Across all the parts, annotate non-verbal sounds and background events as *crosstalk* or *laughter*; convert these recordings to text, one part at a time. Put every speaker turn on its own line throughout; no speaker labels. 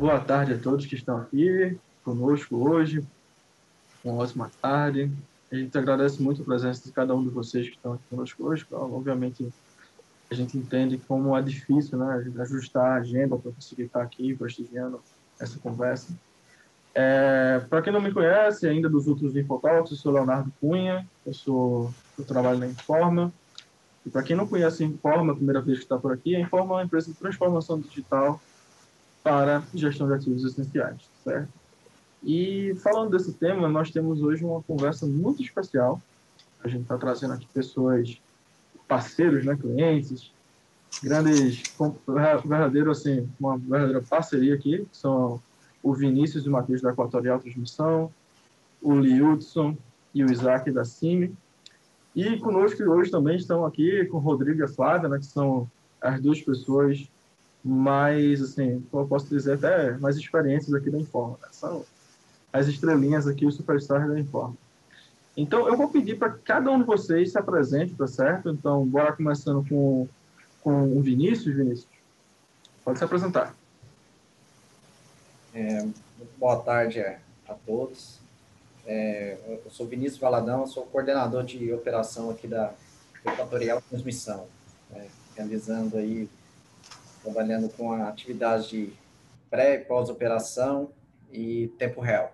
Boa tarde a todos que estão aqui conosco hoje. Uma ótima tarde. A gente agradece muito a presença de cada um de vocês que estão aqui conosco hoje. Obviamente, a gente entende como é difícil né, ajustar a agenda para conseguir estar aqui prestigiando essa conversa. É, para quem não me conhece ainda dos outros Infotalks, eu sou Leonardo Cunha, eu, sou, eu trabalho na Informa. E para quem não conhece a Informa, a primeira vez que está por aqui, a Informa é uma empresa de transformação digital para gestão de ativos essenciais, certo? E falando desse tema, nós temos hoje uma conversa muito especial. A gente está trazendo aqui pessoas, parceiros, né, clientes, grandes, verdadeiro assim, uma verdadeira parceria aqui, que são o Vinícius e o Matheus da Equatorial Transmissão, o Liudson e o Isaac da CIMI. E conosco hoje também estão aqui com o Rodrigo e a Flávia, né, que são as duas pessoas mais, assim, como eu posso dizer, até mais experiências aqui da Informa. Né? São as estrelinhas aqui, os superstars da Informa. Então, eu vou pedir para cada um de vocês se apresente, tá certo? Então, bora começando com, com o Vinícius. Vinícius, pode se apresentar.
É, boa tarde a todos. É, eu sou Vinícius Valadão, sou coordenador de operação aqui da Equatorial Transmissão, né, realizando aí, trabalhando com a atividade de pré e pós-operação e tempo real.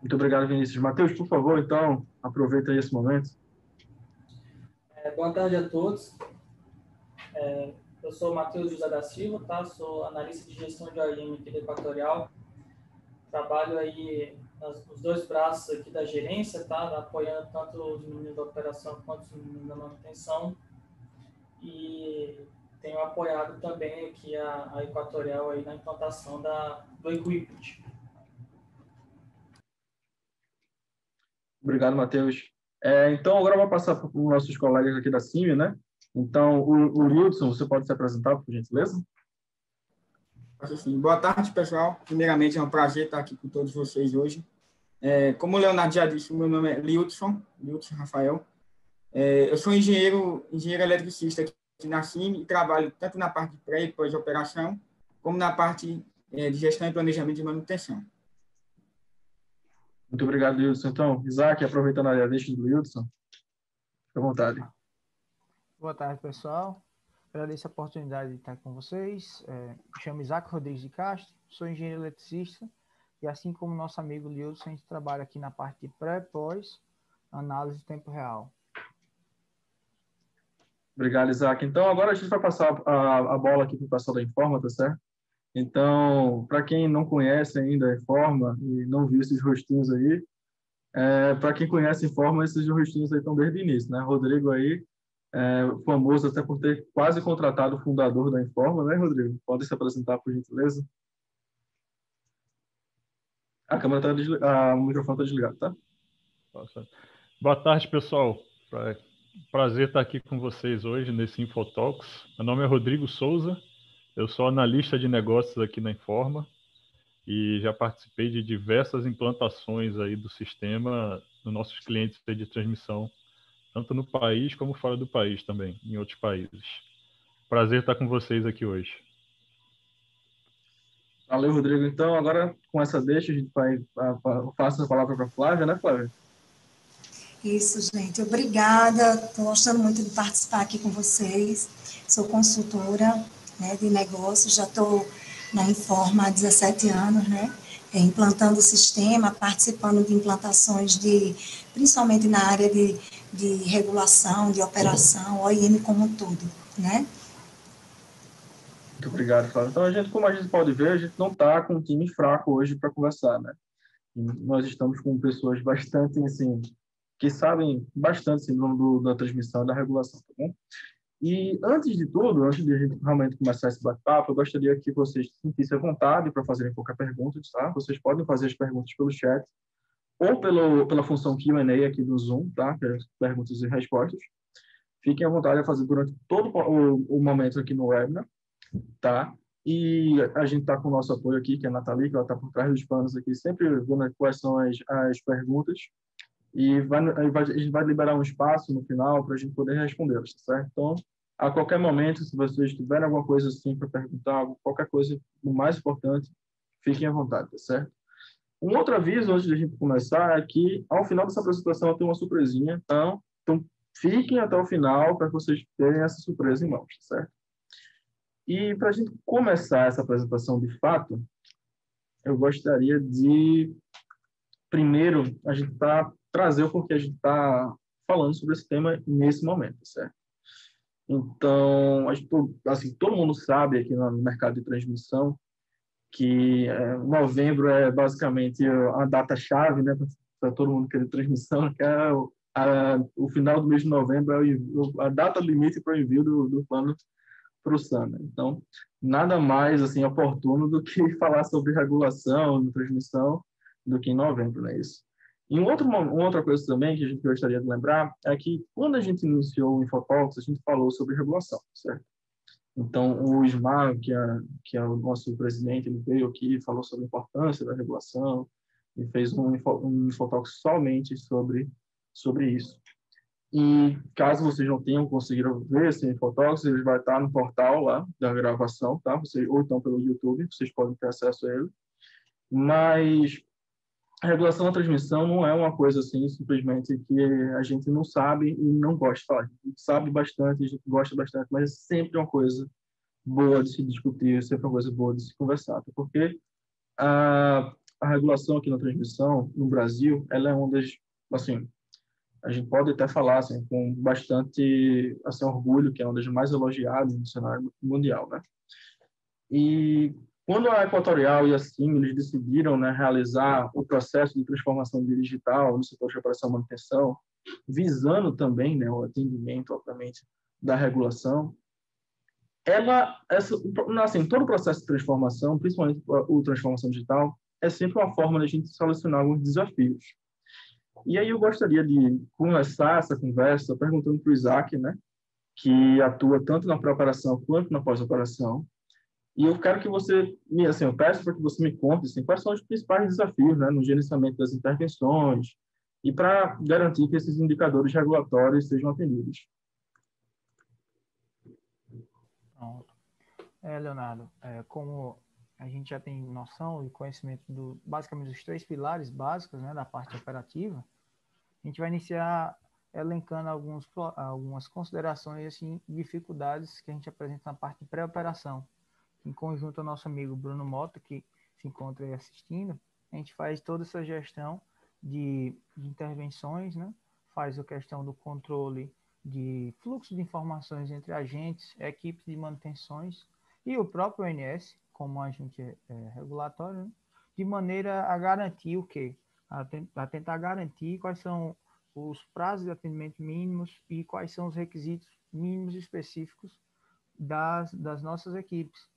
Muito obrigado, Vinícius. Matheus, por favor, então, aproveita esse momento.
É, boa tarde a todos. É, eu sou Matheus José da Silva, tá? Sou analista de gestão de OIM aqui da Equatorial. Trabalho aí nos dois braços aqui da gerência, tá? Apoiando tanto os meninos da operação quanto os meninos da manutenção. E tenho apoiado também aqui a, a Equatorial aí na implantação da, do Equipment.
Obrigado, Matheus. É, então, agora eu vou passar para os nossos colegas aqui da CIMI, né? Então, o, o Wilson, você pode se apresentar, por gentileza?
Sim. Boa tarde, pessoal. Primeiramente, é um prazer estar aqui com todos vocês hoje. É, como o Leonardo já disse, meu nome é Liudson, Liudson Rafael. É, eu sou engenheiro, engenheiro eletricista aqui na CIMI e trabalho tanto na parte de pré e pós-operação, como na parte é, de gestão e planejamento de manutenção.
Muito obrigado, Wilson. Então, Isaac, aproveitando a deixa do Wilson, fique à vontade.
Boa tarde, pessoal. Agradeço a oportunidade de estar com vocês. É, me chamo Isaac Rodrigues de Castro, sou engenheiro eletricista e, assim como nosso amigo Wilson, a gente trabalha aqui na parte de pré e pós, análise de tempo real.
Obrigado, Isaac. Então, agora a gente vai passar a, a bola aqui para o pessoal da Informa, tá certo? Então, para quem não conhece ainda a Informa e não viu esses rostinhos aí, é, para quem conhece a Informa, esses rostinhos aí estão desde o início, né? Rodrigo aí, é, famoso até por ter quase contratado o fundador da Informa, né, Rodrigo? Pode se apresentar, por gentileza? A câmera está desligada, o microfone está desligado, tá?
Boa tarde, pessoal. Prazer estar aqui com vocês hoje nesse Infotalks. Meu nome é Rodrigo Souza, eu sou analista de negócios aqui na Informa e já participei de diversas implantações aí do sistema dos nossos clientes de transmissão, tanto no país como fora do país também, em outros países. Prazer estar com vocês aqui hoje.
Valeu, Rodrigo. Então, agora com essa deixa, a gente vai passar a palavra para a Flávia, né, Flávia?
Isso, gente. Obrigada. Estou gostando muito de participar aqui com vocês. Sou consultora né, de negócios, já estou na Informa há 17 anos, né? É, implantando o sistema, participando de implantações de, principalmente na área de, de regulação, de operação, OIM como um todo, né?
Muito obrigado, Flávio. Então, a gente, como a gente pode ver, a gente não está com um time fraco hoje para conversar, né? nós estamos com pessoas bastante, assim, que sabem bastante assim, do, da transmissão da regulação, tá bom? E antes de tudo, antes de a gente realmente começar esse bate-papo, eu gostaria que vocês se sentissem à vontade para fazerem qualquer pergunta, tá? Vocês podem fazer as perguntas pelo chat ou pelo, pela função Q&A aqui do Zoom, tá? É perguntas e respostas. Fiquem à vontade a fazer durante todo o, o momento aqui no webinar, tá? E a gente está com o nosso apoio aqui, que é a Nathalie, que ela está por trás dos panos aqui, sempre vendo quais são as, as perguntas e vai, a gente vai liberar um espaço no final para a gente poder respondê-las, tá certo? Então, a qualquer momento, se vocês tiverem alguma coisa assim para perguntar, qualquer coisa, o mais importante, fiquem à vontade, tá certo? Um outro aviso antes de a gente começar é que ao final dessa apresentação tenho uma surpresinha, então, então fiquem até o final para vocês tenham essa surpresa em mãos, tá certo? E para a gente começar essa apresentação de fato, eu gostaria de primeiro a gente tá trazer o porquê a gente está falando sobre esse tema nesse momento, certo? Então, gente, assim, todo mundo sabe aqui no mercado de transmissão que é, novembro é basicamente a data-chave né, para todo mundo querer transmissão, que é o, a, o final do mês de novembro é o, a data limite para o envio do, do plano para o SANA. Então, nada mais assim oportuno do que *laughs* falar sobre regulação de transmissão do que em novembro, não é isso? E um outro, uma outra coisa também que a gente gostaria de lembrar é que quando a gente iniciou o Infotalks, a gente falou sobre regulação, certo? Então, o Ismael, que é, que é o nosso presidente, ele veio aqui falou sobre a importância da regulação e fez um, um Infotalks somente sobre, sobre isso. E caso vocês não tenham conseguido ver esse Infotalks, ele vai estar no portal lá da gravação, tá? Vocês, ou então pelo YouTube, vocês podem ter acesso a ele. Mas a regulação da transmissão não é uma coisa assim, simplesmente que a gente não sabe e não gosta. A gente sabe bastante, a gente gosta bastante, mas é sempre uma coisa boa de se discutir, sempre uma coisa boa de se conversar. Porque a, a regulação aqui na transmissão, no Brasil, ela é uma das, assim, a gente pode até falar assim, com bastante assim, orgulho, que é uma das mais elogiadas no cenário mundial, né? E quando a Equatorial e a SIM decidiram né, realizar o processo de transformação digital no setor de operação e manutenção, visando também né, o atendimento, obviamente, da regulação, ela, essa, assim, todo o processo de transformação, principalmente o transformação digital, é sempre uma forma de a gente solucionar alguns desafios. E aí eu gostaria de começar essa conversa perguntando para o Isaac, né, que atua tanto na pré-operação quanto na pós-operação, e eu quero que você, me, assim, eu peço para que você me conte assim, quais são os principais desafios né, no gerenciamento das intervenções e para garantir que esses indicadores regulatórios sejam atendidos.
Pronto. É, Leonardo, é, como a gente já tem noção e conhecimento do basicamente dos três pilares básicos né, da parte operativa, a gente vai iniciar elencando alguns, algumas considerações assim dificuldades que a gente apresenta na parte de pré-operação em conjunto ao nosso amigo Bruno Mota, que se encontra aí assistindo, a gente faz toda essa gestão de, de intervenções, né? faz a questão do controle de fluxo de informações entre agentes, equipes de manutenções e o próprio ONS, como agente é, regulatório, né? de maneira a garantir o quê? A, a tentar garantir quais são os prazos de atendimento mínimos e quais são os requisitos mínimos específicos das, das nossas equipes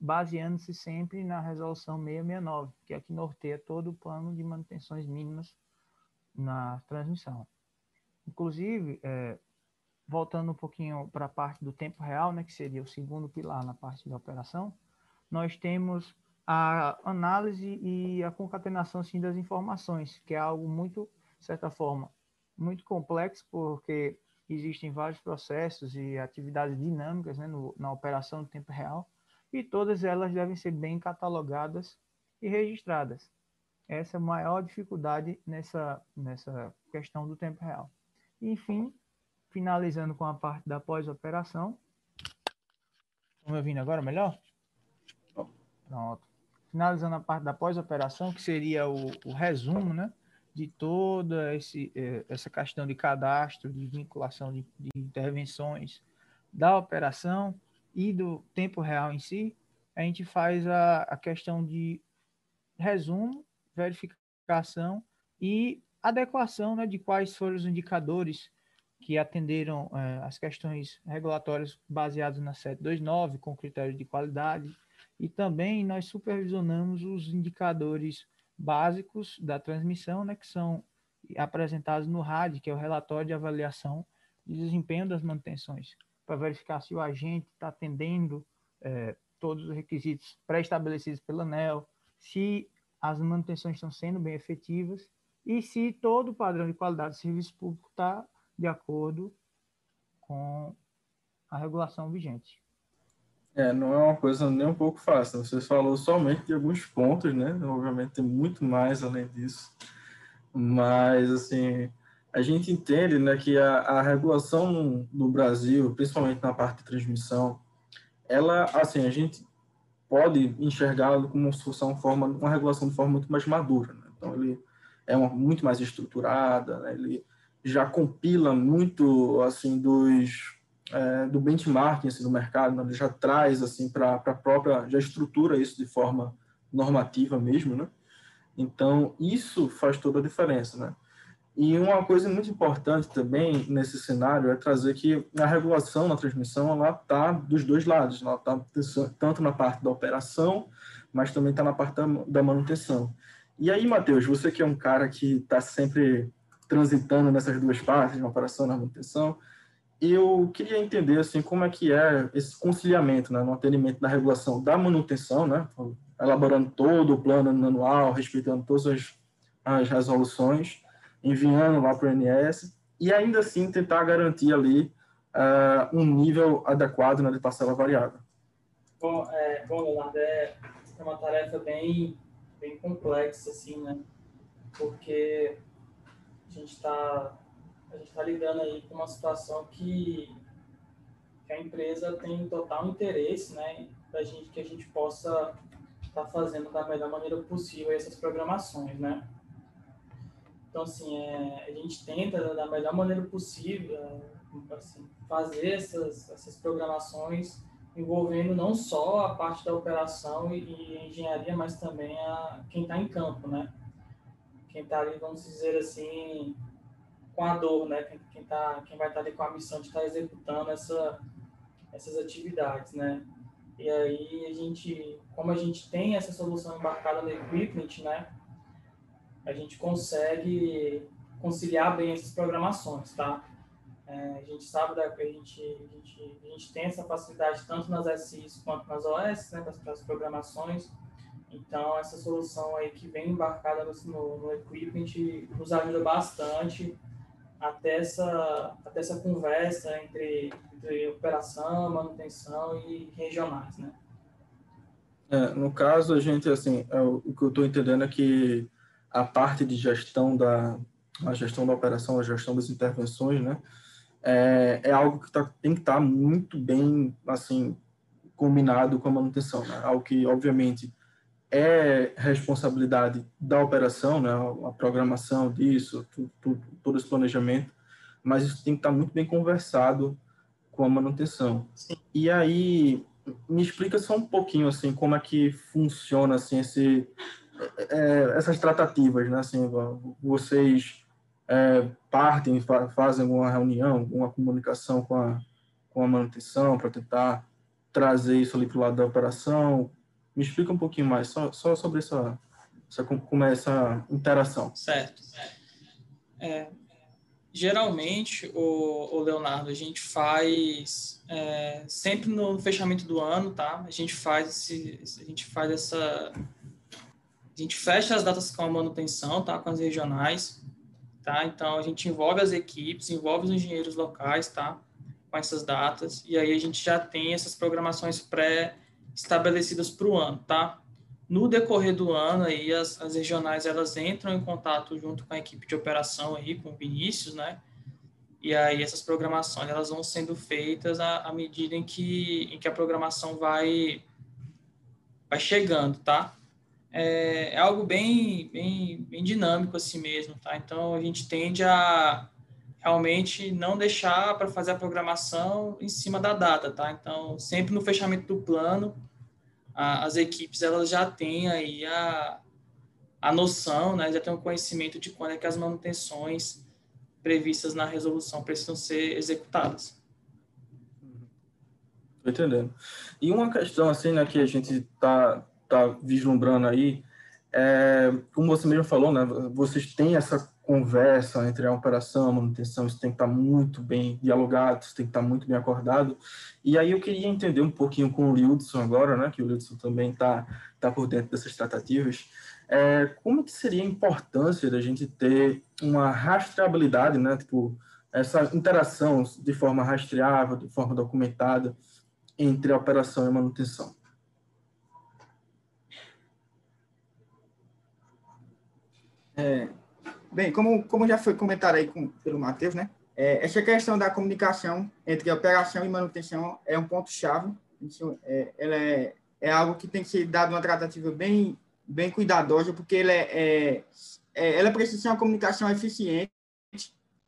baseando-se sempre na resolução 669, que é que norteia todo o plano de manutenções mínimas na transmissão. Inclusive, é, voltando um pouquinho para a parte do tempo real, né, que seria o segundo pilar na parte da operação, nós temos a análise e a concatenação sim, das informações, que é algo muito, de certa forma, muito complexo, porque existem vários processos e atividades dinâmicas né, no, na operação do tempo real, e todas elas devem ser bem catalogadas e registradas. Essa é a maior dificuldade nessa, nessa questão do tempo real. Enfim, finalizando com a parte da pós-operação. Estão me ouvindo agora melhor? Pronto. Finalizando a parte da pós-operação, que seria o, o, resumo né, de toda esse, eh, essa questão de cadastro, de vinculação de, de intervenções da operação e do tempo real em si, a gente faz a, a questão de resumo, verificação e adequação né, de quais foram os indicadores que atenderam eh, as questões regulatórias baseadas na 729, com critério de qualidade, e também nós supervisionamos os indicadores básicos da transmissão, né, que são apresentados no RAD, que é o relatório de avaliação de desempenho das manutenções para verificar se o agente está atendendo é, todos os requisitos pré-estabelecidos pela ANEL, se as manutenções estão sendo bem efetivas e se todo o padrão de qualidade do serviço público está de acordo com a regulação vigente.
É, não é uma coisa nem um pouco fácil. Você falou somente de alguns pontos, né? Obviamente tem muito mais além disso. Mas, assim, a gente entende né, que a, a regulação no, Brasil, principalmente na parte de transmissão, ela, assim, a gente pode enxergá-lo como se fosse uma, forma, uma regulação de forma muito mais madura. Né? Então, ele é uma, muito mais estruturada, né? ele já compila muito, assim, dos é, do benchmarking assim, do mercado, né? ele já traz assim para a própria, já estrutura isso de forma normativa mesmo, né? Então isso faz toda a diferença, né? E uma coisa muito importante também nesse cenário é trazer que a regulação na transmissão ela está dos dois lados, ela está tanto na parte da operação, mas também está na parte da manutenção. E aí, Matheus, você que é um cara que está sempre transitando nessas duas partes, na operação e na manutenção, eu queria entender assim como é que é esse conciliamento né, no atendimento da regulação da manutenção, né, elaborando todo o plano anual, respeitando todas as, as resoluções, enviando lá para o NS e ainda assim tentar garantir ali uh, um nível adequado né, de parcela variável.
Bom, é, bom Leonardo, é, é uma tarefa bem, bem complexa, assim, né? Porque a gente está a gente está lidando aí com uma situação que, que, a empresa tem total interesse, né, da gente que a gente possa estar tá fazendo da melhor maneira possível essas programações, né. Então, assim, é, a gente tenta da melhor maneira possível é, assim, fazer essas, essas programações envolvendo não só a parte da operação e, e engenharia, mas também a quem está em campo, né? Quem está ali, vamos dizer assim, com a dor, né? Quem, quem, tá, quem vai estar tá ali com a missão de estar tá executando essa, essas atividades, né? E aí a gente, como a gente tem essa solução embarcada no equipment, né? A gente consegue conciliar bem essas programações, tá? É, a gente sabe da, a gente, a, gente, a gente tem essa facilidade tanto nas SIs quanto nas OS, né? Para as programações. Então, essa solução aí que vem embarcada no, no, no equipment nos ajuda bastante até essa, até essa conversa entre, entre operação, manutenção e regionais, né?
É, no caso, a gente, assim, é, o que eu estou entendendo é que a parte de gestão da a gestão da operação, a gestão das intervenções, né, é, é algo que tá, tem que estar tá muito bem, assim, combinado com a manutenção, né? Algo que, obviamente, é responsabilidade da operação, né, a programação disso, tudo, tudo, todo esse planejamento, mas isso tem que estar muito bem conversado com a manutenção. Sim. E aí, me explica só um pouquinho assim como é que funciona assim esse é, essas tratativas, né? Assim, vocês é, partem, fazem alguma reunião, alguma comunicação com a com a manutenção para tentar trazer isso ali para o lado da operação. Me explica um pouquinho mais, só, só sobre essa, essa, como é essa interação.
Certo. É, geralmente, o, o, Leonardo, a gente faz é, sempre no fechamento do ano, tá? A gente faz esse, a gente faz essa, a gente fecha as datas com a manutenção, tá? Com as regionais, tá? Então a gente envolve as equipes, envolve os engenheiros locais, tá? Com essas datas e aí a gente já tem essas programações pré estabelecidas para o ano, tá? No decorrer do ano, aí, as, as regionais elas entram em contato junto com a equipe de operação aí, com o Vinícius, né? E aí essas programações elas vão sendo feitas à, à medida em que, em que a programação vai, vai chegando, tá? É, é algo bem, bem, bem dinâmico assim mesmo, tá? Então a gente tende a realmente não deixar para fazer a programação em cima da data, tá? Então, sempre no fechamento do plano, a, as equipes elas já têm aí a, a noção, né? Já têm o um conhecimento de quando é que as manutenções previstas na resolução precisam ser executadas.
Estou entendendo. E uma questão assim, né, que a gente tá tá vislumbrando aí, é, como você mesmo falou, né, vocês têm essa conversa entre a operação, a manutenção, isso tem que estar muito bem dialogado, isso tem que estar muito bem acordado. E aí eu queria entender um pouquinho com o Lildson agora, né, que o Lildson também está tá por dentro dessas tratativas, é, como que seria a importância da gente ter uma rastreabilidade, né, tipo, essa interação de forma rastreável, de forma documentada entre a operação e a manutenção.
É, bem, como, como já foi comentado aí com, pelo Matheus, né? É, essa questão da comunicação entre operação e manutenção é um ponto-chave. É, ela é, é algo que tem que ser dado uma tratativa bem, bem cuidadosa, porque ela, é, é, é ela precisa ser uma comunicação eficiente,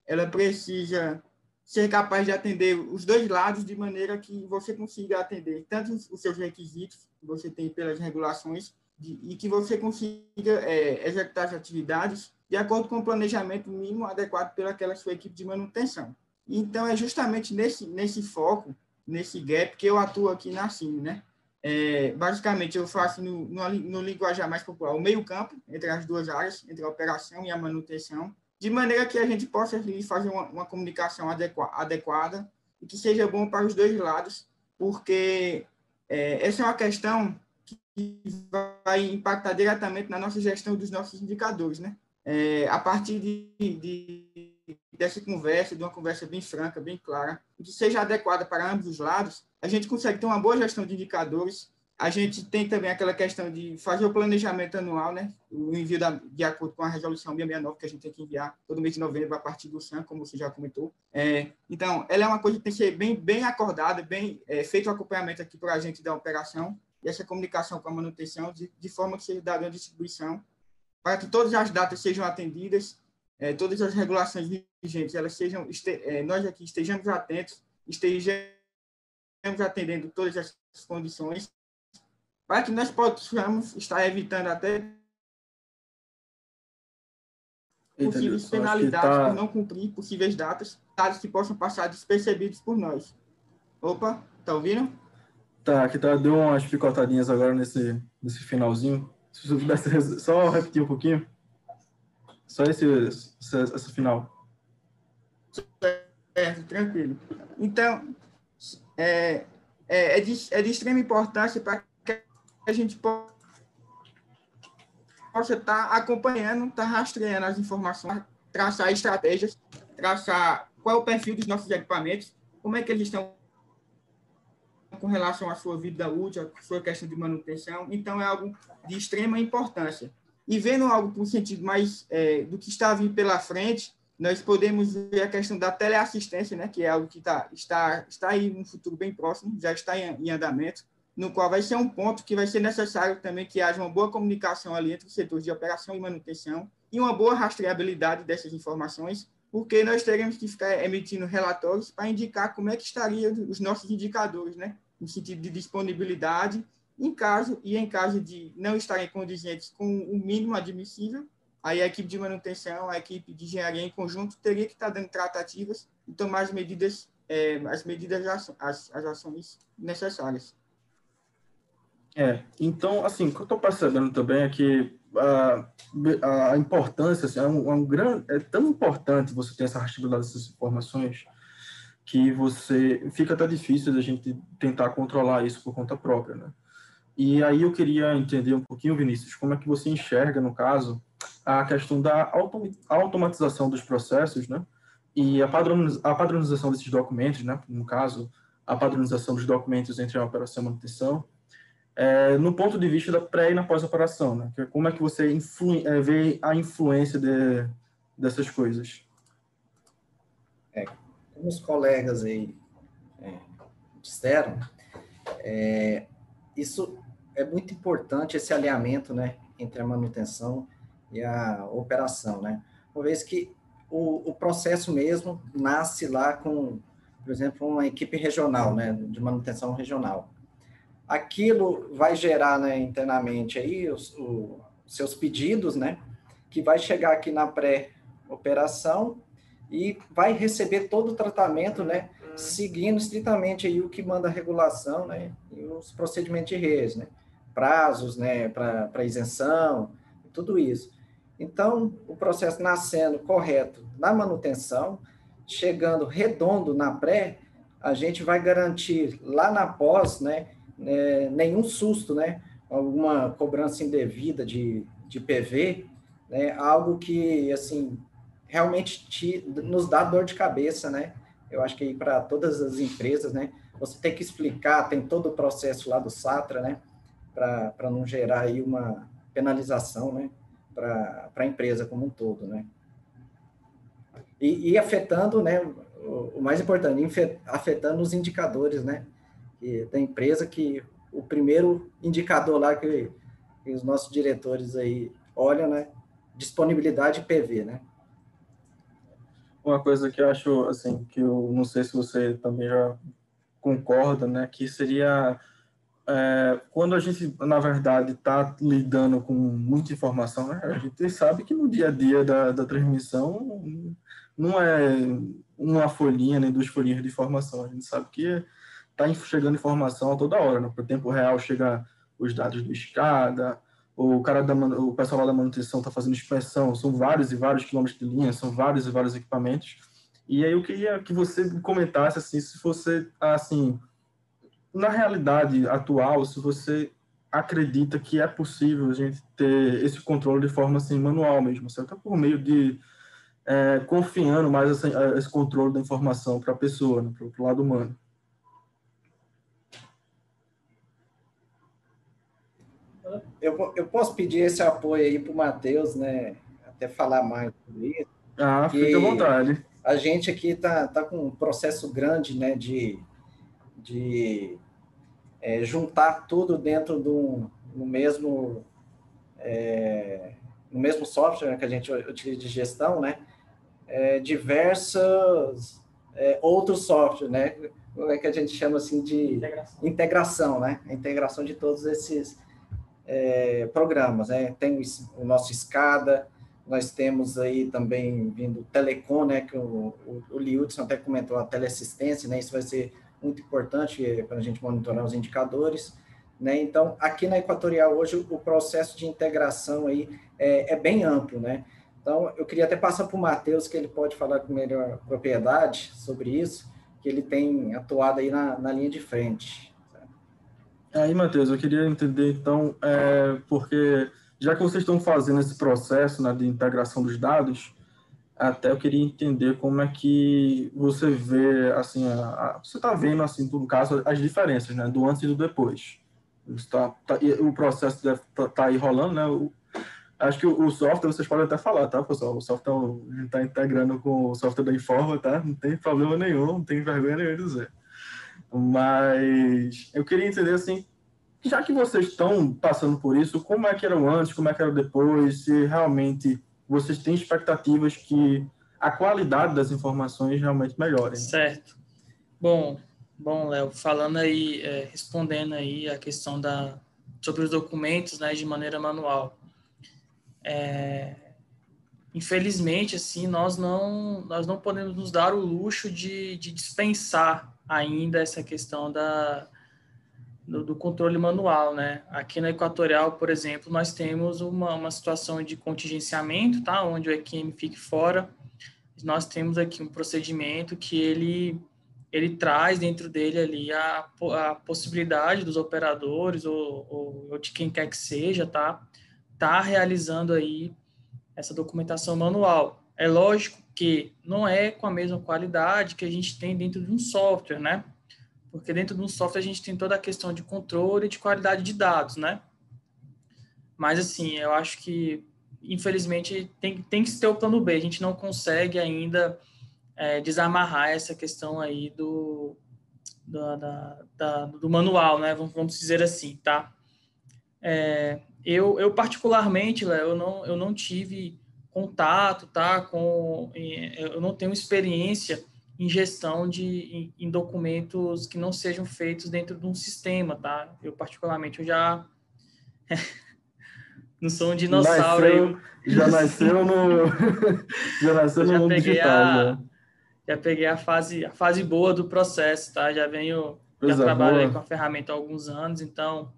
ela precisa ser capaz de atender os dois lados de maneira que você consiga atender tanto os seus requisitos que você tem pelas regulações de, e que você consiga é, executar as atividades de acordo com o planejamento mínimo adequado pelaquela sua equipe de manutenção. Então, é justamente nesse, nesse foco, nesse gap, que eu atuo aqui na CIM, né? É, basicamente, eu faço no, no, no linguajar mais popular o meio-campo entre as duas áreas, entre a operação e a manutenção, de maneira que a gente possa fazer uma, uma comunicação adequa, adequada e que seja bom para os dois lados, porque é, essa é uma questão que vai impactar diretamente na nossa gestão dos nossos indicadores, né? É, a partir de, de, dessa conversa, de uma conversa bem franca, bem clara, que seja adequada para ambos os lados, a gente consegue ter uma boa gestão de indicadores. A gente tem também aquela questão de fazer o planejamento anual, né? O envio da, de acordo com a resolução 669 que a gente tem que enviar todo mês de novembro a partir do SAM, como você já comentou. É, então, ela é uma coisa que tem que ser bem, bem acordada, bem é, feito o acompanhamento aqui para a gente da operação e essa comunicação com a manutenção, de, de forma que seja dada uma distribuição para que todas as datas sejam atendidas, é, todas as regulações vigentes, elas sejam, este, é, nós aqui estejamos atentos, estejamos atendendo todas as condições, para que nós possamos estar evitando até possíveis penalidades tá... por não cumprir possíveis datas, dados que possam passar despercebidos por nós. Opa, tá ouvindo?
Tá, aqui tá, deu umas picotadinhas agora nesse, nesse finalzinho. Se você pudesse só repetir um pouquinho. Só esse, esse, esse final.
Certo, tranquilo. Então, é, é, é, de, é de extrema importância para que a gente possa estar tá acompanhando, estar tá rastreando as informações, traçar estratégias, traçar qual é o perfil dos nossos equipamentos, como é que eles estão com relação à sua vida útil, à sua questão de manutenção. Então, é algo de extrema importância. E vendo algo por sentido mais é, do que está vindo pela frente, nós podemos ver a questão da teleassistência, né, que é algo que tá, está, está aí no futuro bem próximo, já está em, em andamento, no qual vai ser um ponto que vai ser necessário também que haja uma boa comunicação ali entre os setores de operação e manutenção e uma boa rastreabilidade dessas informações, porque nós teremos que ficar emitindo relatórios para indicar como é que estariam os nossos indicadores, né? No sentido de disponibilidade, em caso e em caso de não estarem condizentes com o mínimo admissível, aí a equipe de manutenção, a equipe de engenharia em conjunto teria que estar dando tratativas e tomar as medidas, é, as medidas, as, as ações necessárias.
É, então, assim, o que eu estou percebendo também é que a, a importância, assim, é, um, é, um grande, é tão importante você ter essa rastreabilidade dessas informações que você fica até difícil da gente tentar controlar isso por conta própria, né? E aí eu queria entender um pouquinho, Vinícius, como é que você enxerga, no caso, a questão da automatização dos processos, né? E a, a padronização desses documentos, né? No caso, a padronização dos documentos entre a operação e a manutenção, é, no ponto de vista da pré e na pós-operação, né? É como é que você é, vê a influência de, dessas coisas?
Os colegas aí é, disseram, é, isso é muito importante, esse alinhamento, né, entre a manutenção e a operação, né? Uma vez que o, o processo mesmo nasce lá com, por exemplo, uma equipe regional, né, de manutenção regional. Aquilo vai gerar, né, internamente aí os, os seus pedidos, né, que vai chegar aqui na pré-operação e vai receber todo o tratamento, né, seguindo estritamente aí o que manda a regulação, né, e os procedimentos de redes, né, prazos, né, para isenção, tudo isso. Então, o processo nascendo correto na manutenção, chegando redondo na pré, a gente vai garantir lá na pós, né, né nenhum susto, né, alguma cobrança indevida de, de PV, né, algo que, assim, realmente te, nos dá dor de cabeça, né? Eu acho que para todas as empresas, né? Você tem que explicar, tem todo o processo lá do SATRA, né? Para não gerar aí uma penalização, né? Para a empresa como um todo, né? E, e afetando, né? O, o mais importante, afetando os indicadores, né? E da empresa que o primeiro indicador lá que, que os nossos diretores aí olham, né? Disponibilidade PV, né?
Uma coisa que eu acho, assim, que eu não sei se você também já concorda, né, que seria é, quando a gente, na verdade, está lidando com muita informação, né, a gente sabe que no dia a dia da, da transmissão não é uma folhinha nem duas folhinhas de informação, a gente sabe que está chegando informação a toda hora, né, por tempo real chega os dados do escada, o cara da, o pessoal lá da manutenção está fazendo inspeção, são vários e vários quilômetros de linha, são vários e vários equipamentos. E aí eu queria que você comentasse assim, se você assim, na realidade atual, se você acredita que é possível a gente ter esse controle de forma assim manual mesmo, certo? Por meio de é, confiando mais esse, esse controle da informação para a pessoa, né, para o lado humano.
Eu, eu posso pedir esse apoio aí para o Matheus, né? Até falar mais sobre isso.
Ah, fica à vontade.
A gente aqui está tá com um processo grande, né? De, de é, juntar tudo dentro do no mesmo é, no mesmo software que a gente utiliza de gestão, né? É, diversas é, outros softwares, né? É que a gente chama assim de integração, integração né? A integração de todos esses é, programas, né? Tem o, o, nosso SCADA, nós temos aí também vindo Telecom, né? Que o, o, o Liudson até comentou, a teleassistência, né? Isso vai ser muito importante é, para a gente monitorar os indicadores. Né? Então, aqui na Equatorial hoje o processo de integração aí é, é bem amplo, né? Então, eu queria até passar para o Matheus, que ele pode falar com melhor propriedade sobre isso, que ele tem atuado aí na, na linha de frente.
Aí, Matheus, eu queria entender, então, é, porque já que vocês estão fazendo esse processo né, de integração dos dados, até eu queria entender como é que você vê, assim, a, a, você está vendo, assim, no caso, as diferenças, né, do antes e do depois. Está, tá, o processo deve estar tá, tá aí rolando, né, o, acho que o, o, software, vocês podem até falar, tá, pessoal, o software, está integrando com o software da Informa, tá, não tem problema nenhum, não tem vergonha nenhuma de dizer. Mas eu queria entender assim, já que vocês estão passando por isso, como é que era antes, como é que era depois, se realmente vocês têm expectativas que a qualidade das informações realmente melhore.
Certo. Bom, bom, Léo, falando aí, é, respondendo aí a questão da sobre os documentos, né, de maneira manual. É, infelizmente, assim, nós não nós não podemos nos dar o luxo de, de dispensar ainda essa questão da, do, do, controle manual, né? Aqui na Equatorial, por exemplo, nós temos uma, uma situação de contingenciamento, tá? Onde o EQM fique fora. Nós temos aqui um procedimento que ele ele traz dentro dele ali a, a possibilidade dos operadores ou, ou, ou de quem quer que seja, tá? Tá realizando aí essa documentação manual. É lógico que não é com a mesma qualidade que a gente tem dentro de um software, né? Porque dentro de um software a gente tem toda a questão de controle e de qualidade de dados, né? Mas, assim, eu acho que, infelizmente, tem, tem que ter o plano B. A gente não consegue ainda é, desamarrar essa questão aí do, da, da, da, do manual, né? Vamos, vamos dizer assim, tá? É, eu, eu particularmente, Léo, eu não, eu não tive contato, tá? Com, eu não tenho experiência em gestão de em, em, documentos que não sejam feitos dentro de um sistema, tá? Eu particularmente eu já *laughs* não sou um dinossauro.
Nasceu, já nasceu no *laughs* já nasceu no mundo digital, a, né?
Já peguei a fase a fase boa do processo, tá? Já venho já trabalhei com a ferramenta há alguns anos, então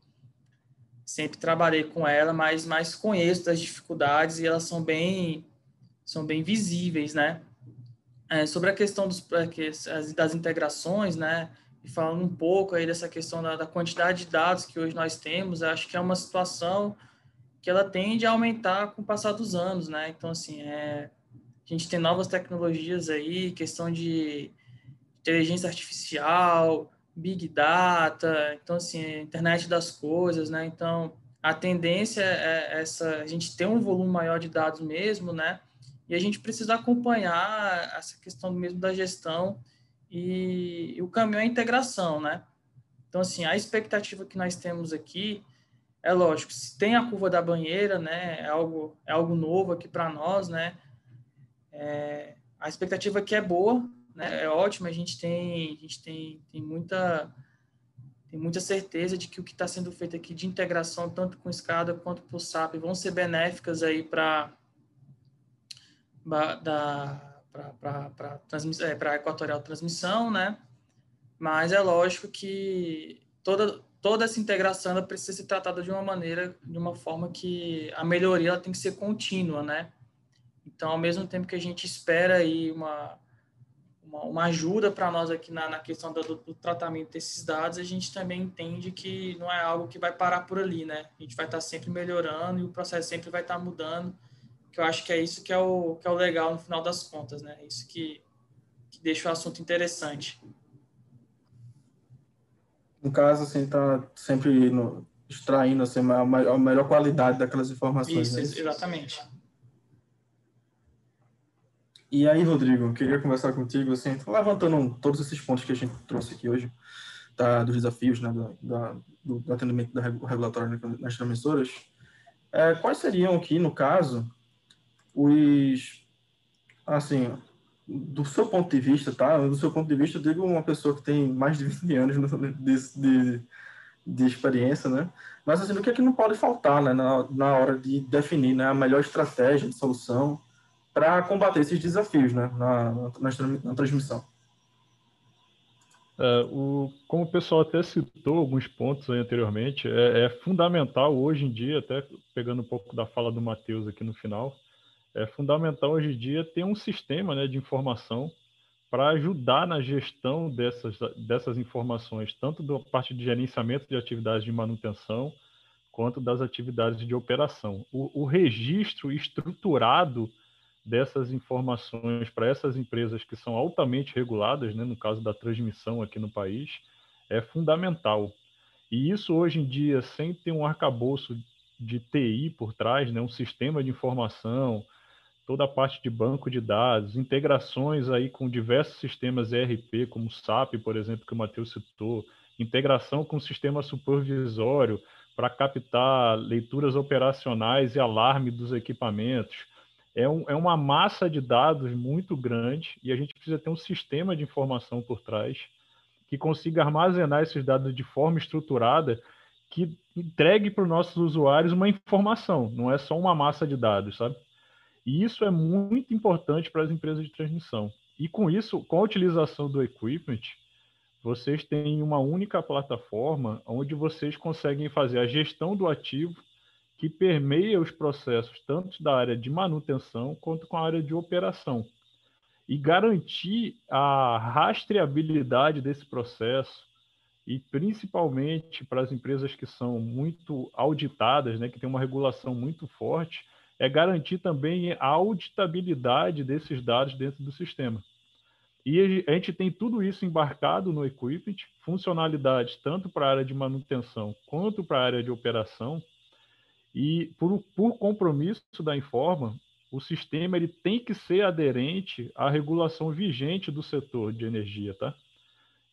sempre trabalhei com ela, mas mas conheço das dificuldades e elas são bem são bem visíveis, né? É, sobre a questão dos, é, das integrações, né, e falando um pouco aí dessa questão da, da, quantidade de dados que hoje nós temos, acho que é uma situação que ela tende a aumentar com o passar dos anos, né, então, assim, é, a gente tem novas tecnologias aí, questão de inteligência artificial, big data, então assim, internet das coisas, né? Então, a tendência é essa, a gente ter um volume maior de dados mesmo, né? E a gente precisa acompanhar essa questão mesmo da gestão e, e o caminho é a integração, né? Então, assim, a expectativa que nós temos aqui é lógico, se tem a curva da banheira, né, é algo, é algo novo aqui para nós, né, é, a expectativa aqui é boa, né, é ótima, a gente tem, a gente tem, tem muita tem muita certeza de que o que está sendo feito aqui de integração, tanto com SCADA quanto com o SAP, vão ser benéficas aí para para é, equatorial transmissão, né? Mas é lógico que toda, toda essa integração ela precisa ser tratada de uma maneira, de uma forma que a melhoria ela tem que ser contínua, né? Então, ao mesmo tempo que a gente espera aí uma, uma, uma ajuda para nós aqui na, na questão do, do, tratamento desses dados, a gente também entende que não é algo que vai parar por ali, né? A gente vai estar tá sempre melhorando e o processo sempre vai estar tá mudando, que eu acho que é isso que é o, que é o legal no final das contas, né? Isso que, que deixa o assunto interessante
no caso, assim, tá sempre no, extraindo assim, a, a melhor qualidade daquelas informações.
Isso, né? exatamente.
E aí, Rodrigo, queria conversar contigo, assim, levantando todos esses pontos que a gente trouxe aqui hoje, tá, dos desafios, né, do, da, do atendimento da regulatório nas transmissoras, é, quais seriam aqui, no caso, os, assim, do seu ponto de vista, tá? Do seu ponto de vista, eu digo uma pessoa que tem mais de 20 anos de, de, de experiência, né? Mas, assim, o que é que não pode faltar, né? Na, na hora de definir né, a melhor estratégia de solução para combater esses desafios, né? Na, na, na transmissão.
É, o, como o pessoal até citou alguns pontos anteriormente, é, é fundamental hoje em dia, até pegando um pouco da fala do Matheus aqui no final, é fundamental hoje em dia ter um sistema né, de informação para ajudar na gestão dessas, dessas informações, tanto da parte de gerenciamento de atividades de manutenção, quanto das atividades de operação. O, o registro estruturado dessas informações para essas empresas que são altamente reguladas, né, no caso da transmissão aqui no país, é fundamental. E isso hoje em dia, sem ter um arcabouço de TI por trás, né, um sistema de informação, toda a parte de banco de dados, integrações aí com diversos sistemas ERP, como o SAP, por exemplo, que o Matheus citou, integração com o sistema supervisório para captar leituras operacionais e alarme dos equipamentos. É, um, é uma massa de dados muito grande e a gente precisa ter um sistema de informação por trás que consiga armazenar esses dados de forma estruturada que entregue para os nossos usuários uma informação, não é só uma massa de dados, sabe? E isso é muito importante para as empresas de transmissão. E com isso, com a utilização do equipment, vocês têm uma única plataforma onde vocês conseguem fazer a gestão do ativo que permeia os processos tanto da área de manutenção quanto com a área de operação. E garantir a rastreabilidade desse processo e principalmente para as empresas que são muito auditadas, né, que tem uma regulação muito forte, é garantir também a auditabilidade desses dados dentro do sistema. E a gente tem tudo isso embarcado no equipment, funcionalidades tanto para a área de manutenção quanto para a área de operação. E por, por compromisso da Informa, o sistema ele tem que ser aderente à regulação vigente do setor de energia, tá?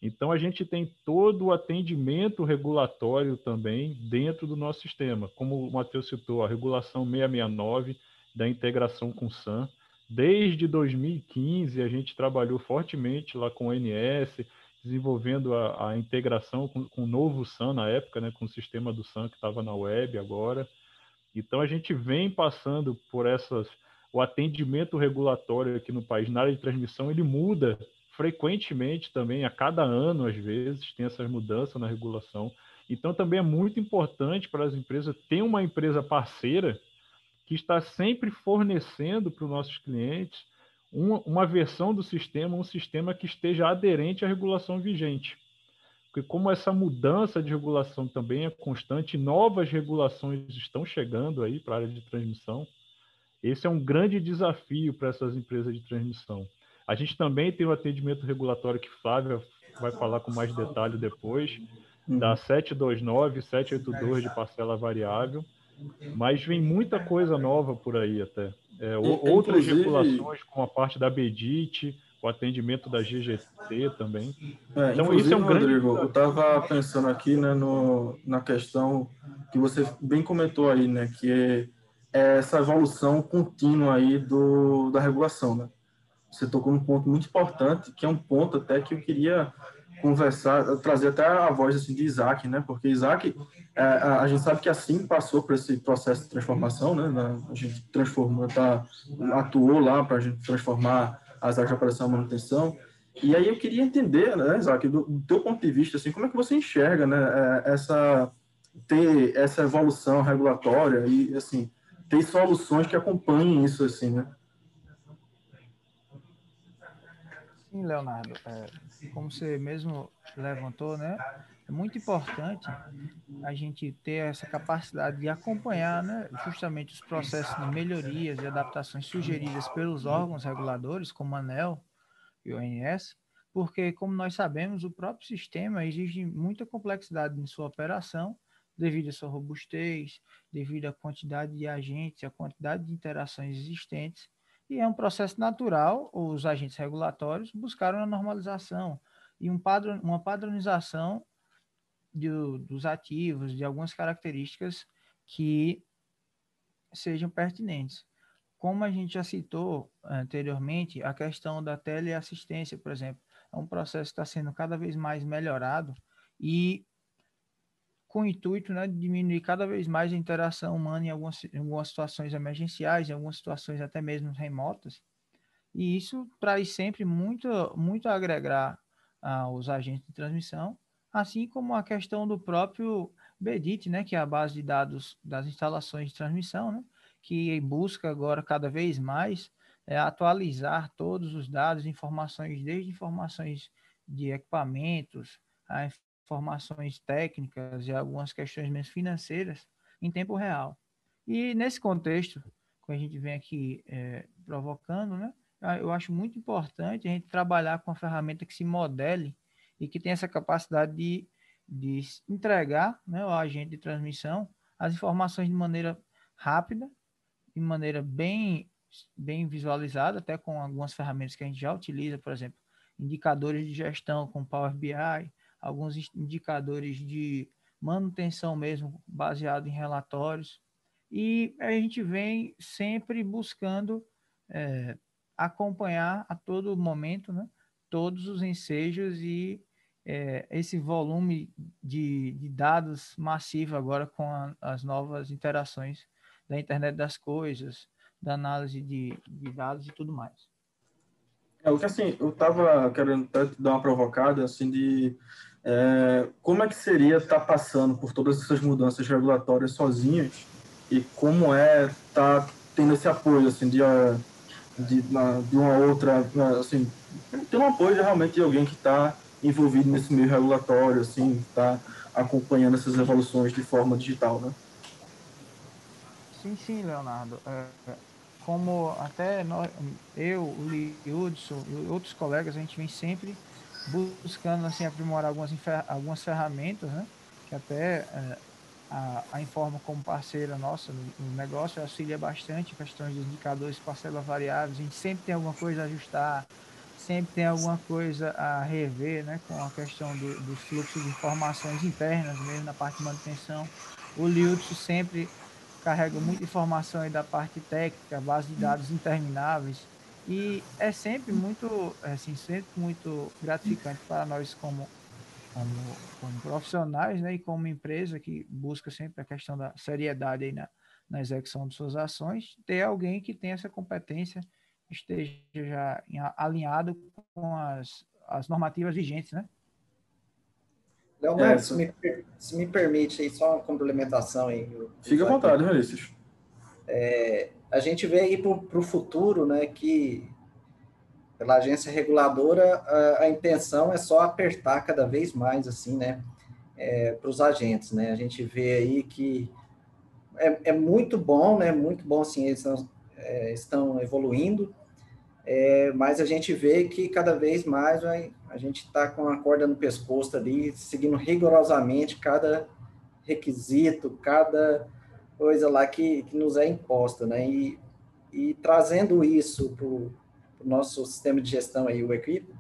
Então, a gente tem todo o atendimento regulatório também dentro do nosso sistema. Como o Matheus citou, a regulação 669 da integração com o SAM. Desde 2015, a gente trabalhou fortemente lá com o NS, desenvolvendo a, a integração com, com, o novo SAM na época, né, com o sistema do SAM que estava na web agora. Então, a gente vem passando por essas. O atendimento regulatório aqui no país, na área de transmissão, ele muda frequentemente também, a cada ano, às vezes, tem essas mudanças na regulação. Então, também é muito importante para as empresas ter uma empresa parceira que está sempre fornecendo para os nossos clientes uma, versão do sistema, um sistema que esteja aderente à regulação vigente. Porque como essa mudança de regulação também é constante, novas regulações estão chegando aí para a área de transmissão, Esse é um grande desafio para essas empresas de transmissão. A gente também tem o atendimento regulatório que Flávia vai falar com mais detalhe depois, uhum. da 729, 782 de parcela variável, mas vem muita coisa nova por aí até. É, outras regulações, como a parte da BEDIT, o atendimento da GGT também.
É, então, isso é um grande. Rodrigo, eu estava pensando aqui né, no, na questão que você bem comentou aí, né, que é, essa evolução contínua aí do, da regulação. Né? Você tocou num ponto muito importante, que é um ponto até que eu queria conversar, trazer até a voz assim, de Isaac, né? Porque Isaac, é, a, a, gente sabe que assim passou por esse processo de transformação, né? A gente transformou, tá, atuou lá para a gente transformar as áreas de operação e manutenção. E aí eu queria entender, né, Isaac, do, do teu ponto de vista, assim, como é que você enxerga, né, é, essa ter essa evolução regulatória e assim ter soluções que acompanhem isso, assim, né?
Sim, Leonardo. É, como você mesmo levantou, né? É muito importante a gente ter essa capacidade de acompanhar, né, justamente os processos de melhorias e adaptações sugeridas pelos órgãos reguladores, como a ANEL e o ONS, porque, como nós sabemos, o próprio sistema exige muita complexidade em sua operação, devido à sua robustez, devido à quantidade de agentes, à quantidade de interações existentes, e é um processo natural, os agentes regulatórios buscaram a normalização e um padrão, uma padronização de, dos ativos, de algumas características que sejam pertinentes. Como a gente já citou anteriormente, a questão da teleassistência, por exemplo, é um processo que está sendo cada vez mais melhorado e com o intuito né, de diminuir cada vez mais a interação humana em algumas, em algumas situações emergenciais, em algumas situações até mesmo remotas. E isso traz sempre muito, muito a agregar aos agentes de transmissão, assim como a questão do próprio BEDIT, né, que é a base de dados das instalações de transmissão, né, que busca agora cada vez mais é, atualizar todos os dados, informações, desde informações de equipamentos, a informações técnicas e algumas questões mesmo financeiras em tempo real. E nesse contexto, que a gente vem aqui é, provocando, né, eu acho muito importante a gente trabalhar com uma ferramenta que se modele e que tenha essa capacidade de, de entregar né, ao agente de transmissão as informações de maneira rápida, de maneira bem, bem visualizada, até com algumas ferramentas que a gente já utiliza, por exemplo, indicadores de gestão com Power BI, alguns indicadores de manutenção mesmo, baseado em relatórios. E a gente vem sempre buscando é, acompanhar a todo momento né, todos os ensejos e é, esse volume de, de, dados massivo agora com a, as novas interações da internet das coisas, da análise de, de dados e tudo mais.
É, o que assim, eu estava querendo dar uma provocada assim de é, como é que seria estar tá passando por todas essas mudanças regulatórias sozinhos e como é estar tá tendo esse apoio assim de, de, de uma outra assim ter um apoio realmente de alguém que está envolvido nesse meio regulatório assim está acompanhando essas evoluções de forma digital né
sim sim Leonardo é, como até nós, eu o Hudson e outros colegas a gente vem sempre buscando assim aprimorar algumas algumas ferramentas, né? Que até é, a, a Informa como parceira nossa no, no, negócio auxilia bastante questões de indicadores, parcelas variáveis. A gente sempre tem alguma coisa a ajustar, sempre tem alguma coisa a rever, né? Com a questão do, do fluxo de informações internas mesmo na parte de manutenção. O Liutz sempre carrega muita informação da parte técnica, base de dados intermináveis e é sempre muito, assim, sempre muito gratificante para nós como, como, como profissionais, né, e como empresa que busca sempre a questão da seriedade aí na, na execução de suas ações, ter alguém que tenha essa competência, esteja já alinhado com as, as normativas vigentes, né?
Leonardo, é, se, me, se me permite aí só uma complementação aí.
Fica à vontade, Vinícius.
É, a gente vê aí para o futuro, né, que pela agência reguladora a, a, intenção é só apertar cada vez mais, assim, né, é, para os agentes, né, a gente vê aí que é, é, muito bom, né, muito bom, assim, eles é, estão evoluindo, é, mas a gente vê que cada vez mais a gente está com a corda no pescoço ali, seguindo rigorosamente cada requisito, cada coisa lá que, que nos é imposta, né? E, e trazendo isso para o nosso sistema de gestão aí, o Equipe,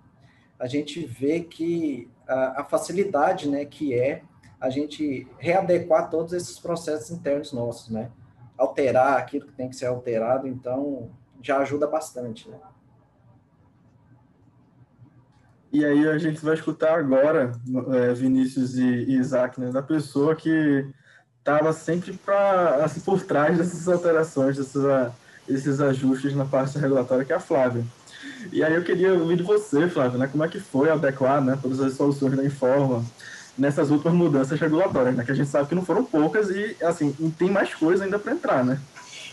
a gente vê que a, a, facilidade, né, que é a gente readequar todos esses processos internos nossos, né? Alterar aquilo que tem que ser alterado, então já ajuda bastante, né?
E aí a gente vai escutar agora, é, Vinícius e Isaac, né, da pessoa que estava sempre pra, assim, por trás dessas alterações, desses, desses ajustes na parte regulatória, que é a Flávia. E aí eu queria ouvir de você, Flávia, né, como é que foi adequar né, todas as soluções da Informa nessas últimas mudanças regulatórias, né, que a gente sabe que não foram poucas e, assim, tem mais coisa ainda para entrar, né?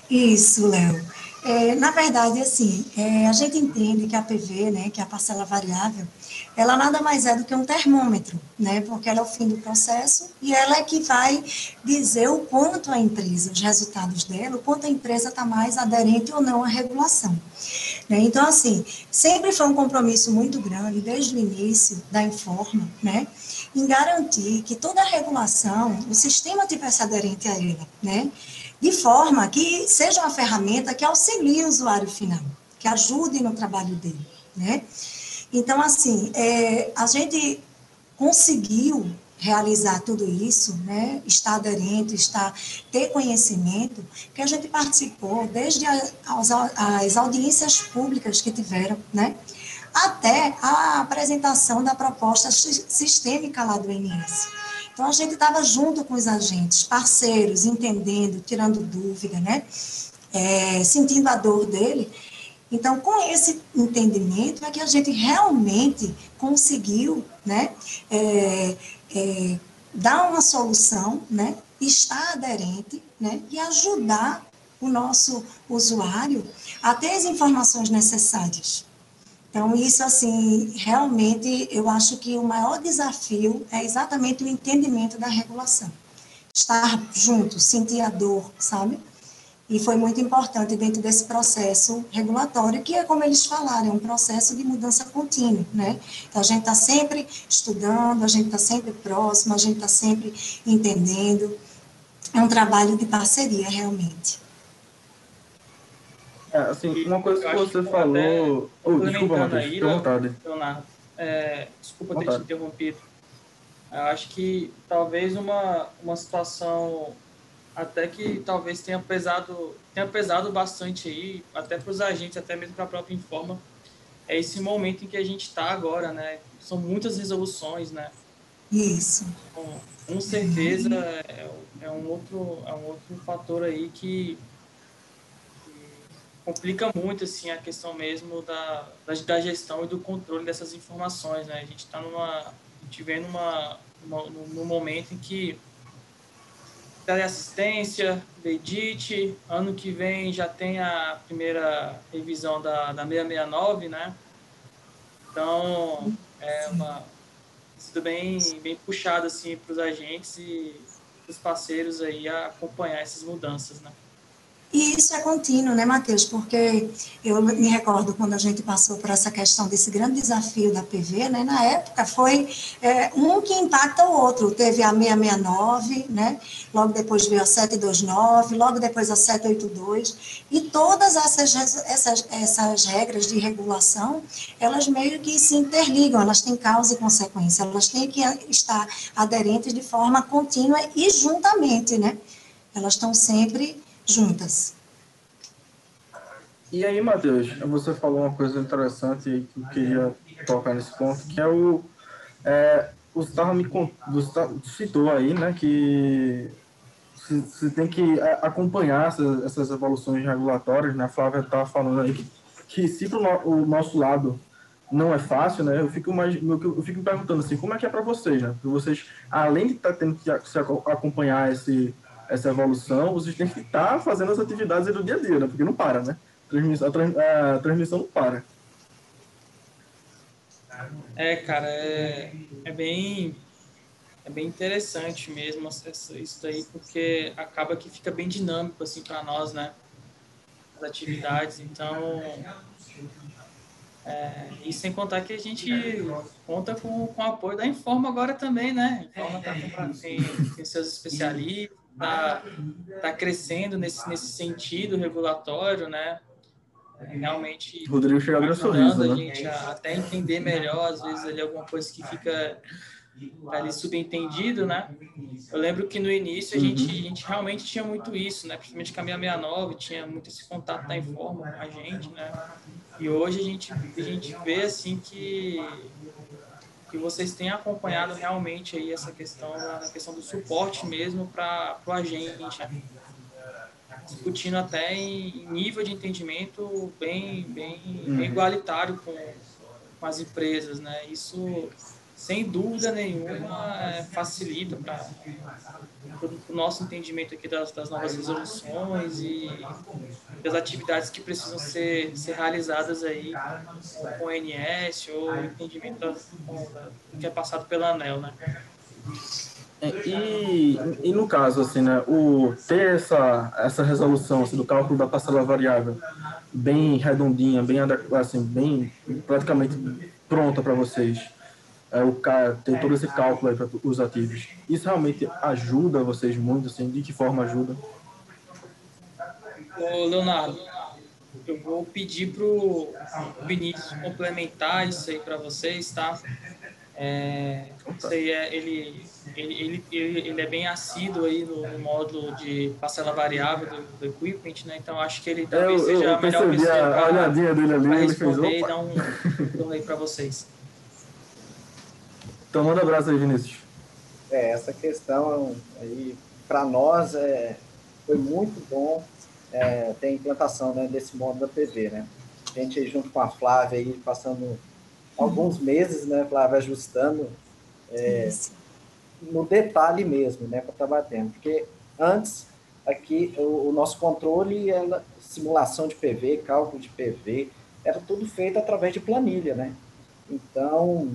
Isso, Léo. É, na verdade, assim, é, a gente entende que a PV, né, que é a parcela variável, ela nada mais é do que um termômetro, né, porque ela é o fim do processo e ela é que vai dizer o quanto a empresa, os resultados dela, o quanto a empresa está mais aderente ou não à regulação. Né? Então, assim, sempre foi um compromisso muito grande, desde o início da Informa, né, em garantir que toda a regulação, o sistema tivesse aderente a ela, né, de forma que seja uma ferramenta que auxilie o usuário final, que ajude no trabalho dele, né? Então, assim, é, a gente conseguiu realizar tudo isso, né, estar aderente, estar, ter conhecimento, que a gente participou desde a, as, as audiências públicas que tiveram, né, até a apresentação da proposta sistêmica lá do INS. Então, a gente estava junto com os agentes, parceiros, entendendo, tirando dúvida, né? É, sentindo a dor dele. Então, com esse entendimento, é que a gente realmente conseguiu né, é, é, dar uma solução, né, estar aderente né, e ajudar o nosso usuário a ter as informações necessárias. Então, isso, assim, realmente, eu acho que o maior desafio é exatamente o entendimento da regulação. Estar junto, sentir a dor, sabe? E foi muito importante dentro desse processo regulatório, que é como eles falaram, é um processo de mudança contínua, né? Então, a gente está sempre estudando, a gente está sempre próximo, a gente está sempre entendendo. É um trabalho de parceria, realmente.
É, assim, uma coisa que você que falou. Oh, desculpa, Matheus,
vontade. Leonardo, é, desculpa ter te interrompido. Eu acho que talvez uma, uma situação até que talvez tenha pesado, tenha pesado bastante aí, até para os agentes, até mesmo para a própria Informa, é esse momento em que a gente está agora, né? São muitas resoluções, né?
Isso.
Com, com certeza é, é, um outro, é um outro fator aí que complica muito assim a questão mesmo da, da, da, gestão e do controle dessas informações, né? A gente está numa, a gente vem numa, numa, num momento em que teleassistência, Vedit, ano que vem já tem a primeira revisão da, da 669, né? Então, é uma sido bem, bem puxado assim para os agentes e os parceiros aí a acompanhar essas mudanças, né?
E isso é contínuo, né, Matheus? Porque eu me recordo quando a gente passou por essa questão desse grande desafio da PV, né? Na época foi é, um que impacta o outro. Teve a 669, né? Logo depois veio a 729, logo depois a 782. E todas essas, essas, essas regras de regulação, elas meio que se interligam, elas têm causa e consequência, elas têm que estar aderentes de forma contínua e juntamente, né? Elas estão sempre juntas.
E aí, Matheus, você falou uma coisa interessante que eu queria tocar nesse ponto, que é o. É, o Gustavo me Gustavo citou aí, né, que você tem que acompanhar essas, essas evoluções regulatórias, né? A Flávia está falando aí que, que se no, o nosso lado não é fácil, né? Eu fico mais, eu fico me perguntando assim, como é que é para vocês, né? Porque vocês, além de estar tá tendo que acompanhar esse essa evolução, vocês têm que estar fazendo as atividades do dia a dia, né? Porque não para, né? A, a transmissão não para.
É, cara, é, é bem é bem interessante mesmo isso daí, porque acaba que fica bem dinâmico assim para nós, né? as atividades. Então, é, e sem contar que a gente conta com, com o apoio da Informa agora também, né? Informa tá tem, tem seus especialistas, está tá crescendo nesse, nesse sentido regulatório, né? Realmente
Rodrigo chega a sorriso,
a
né?
gente a, até entender melhor, às vezes ali alguma coisa que fica ali subentendido, né? Eu lembro que no início a gente, a gente realmente tinha muito isso, né? Principalmente com a 669, tinha muito esse contato da Informa com a gente, né? E hoje a gente, a gente vê assim que, que vocês têm acompanhado realmente aí essa questão, a questão do suporte mesmo para o agente, né? discutindo até em nível de entendimento bem, bem, bem uhum. igualitário com, com as empresas, né? Isso sem dúvida nenhuma, é, facilita para o nosso entendimento aqui das, das, novas resoluções e das atividades que precisam ser, ser realizadas aí com o NS ou entendimento da, do que é passado pela ANEL, né?
É, e, e no caso, assim, né, o ter essa, essa resolução assim, do cálculo da parcela variável bem redondinha, bem, assim, bem praticamente pronta para vocês, é, o cara ter todo esse cálculo para os ativos. Isso realmente ajuda vocês muito, assim, de que forma ajuda?
Ô, Leonardo, eu vou pedir para o Vinícius complementar isso aí para vocês, tá? É, isso aí é, ele, ele, ele, ele é bem assíduo aí no, no módulo de parcela variável do, do equipment, né? Então acho que ele talvez
eu,
seja
eu
a melhor pessoa
para
responder fez, e dar um, um aí para vocês.
Então manda um abraço aí, Vinícius.
É, essa questão aí, para nós, é, foi muito bom é, ter a implantação né, desse módulo da PV, né? A gente junto com a Flávia aí, passando alguns meses, né, Flávia, ajustando é, no detalhe mesmo, né, para estar batendo. Porque antes, aqui, o, o, nosso controle era simulação de PV, cálculo de PV, era tudo feito através de planilha, né? Então,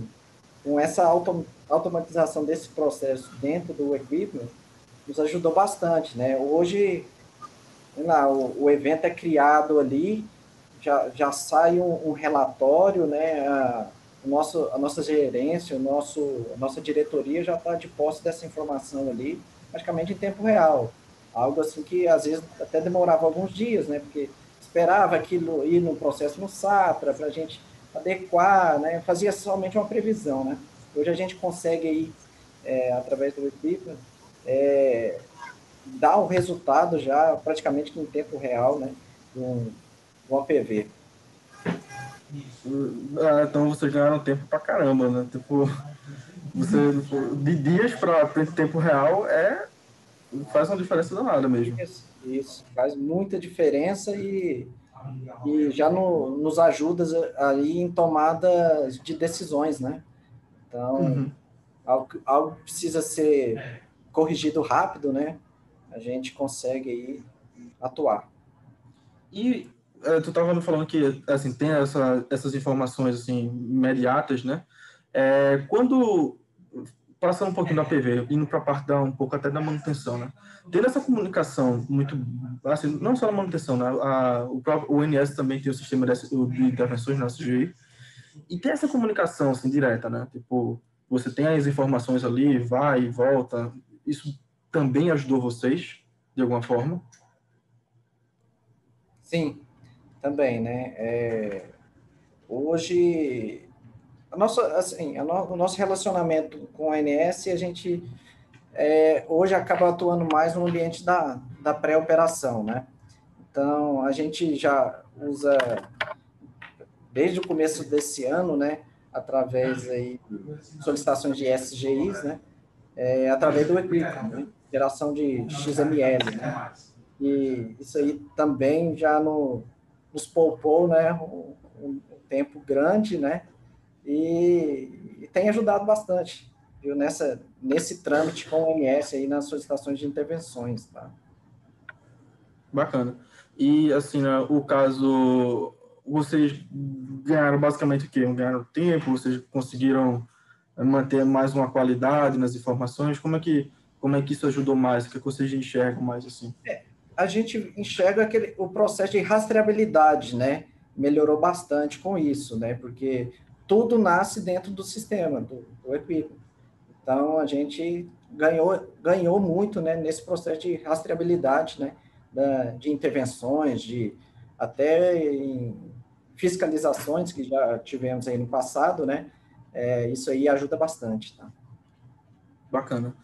com essa autom automatização desse processo dentro do equipment, nos ajudou bastante, né? Hoje, lá, o, o evento é criado ali, já, já sai um, um relatório, né? A, nosso, a nossa gerência, o nosso, a nossa diretoria já está de posse dessa informação ali, praticamente em tempo real. Algo assim que às vezes até demorava alguns dias, né? Porque esperava aquilo ir no processo no SATRA para a gente adequar, né? Fazia somente uma previsão, né? Hoje a gente consegue aí, é, através do equipment, é, dar o resultado já praticamente em tempo real, né? De um, de um APV.
Ah, então vocês ganharam tempo pra caramba, né? Tipo, você, de dias para tempo real é faz uma diferença danada mesmo.
Isso, isso, faz muita diferença e e já no, nos ajuda aí em tomada de decisões, né? Então, uhum. algo, algo precisa ser corrigido rápido, né? A gente consegue aí atuar.
E é, tu estava falando que assim tem essa, essas informações assim imediatas, né? É, quando passando um pouquinho da PV, indo para a parte da, um pouco até da manutenção, né? Tendo essa comunicação muito, assim, não só na manutenção, né? A, o próprio ONS também tem o sistema de, de intervenções na CGI, e tem essa comunicação, assim, direta, né? Tipo, você tem as informações ali, vai e volta, isso também ajudou vocês, de alguma forma?
Sim, também, né? É, hoje a nossa, assim, a no, o nosso relacionamento com a ANS, a gente é, hoje acaba atuando mais no ambiente da, da pré-operação, né? Então, a gente já usa, desde o começo desse ano, né, através aí, solicitações de SGIs, né, é, através do Equipe, né, geração de XML, né? E isso aí também já no, nos poupou, né, um, um tempo grande, né, e, e tem ajudado bastante, viu, nessa, nesse trâmite com o MS aí nas solicitações de intervenções, tá?
Bacana. E, assim, né, o caso, vocês ganharam basicamente o quê? Ganharam tempo? Vocês conseguiram manter mais uma qualidade nas informações? Como é que, como é que isso ajudou mais? O que, é que vocês enxergam mais, assim?
É, a gente enxerga aquele, o processo de rastreabilidade, né? Melhorou bastante com isso, né? Porque tudo nasce dentro do sistema, do, do. Então, a gente ganhou, ganhou muito né, nesse processo de rastreabilidade, né? Da, de intervenções, de até fiscalizações que já tivemos aí no passado, né? É, isso aí ajuda bastante, tá?
Bacana.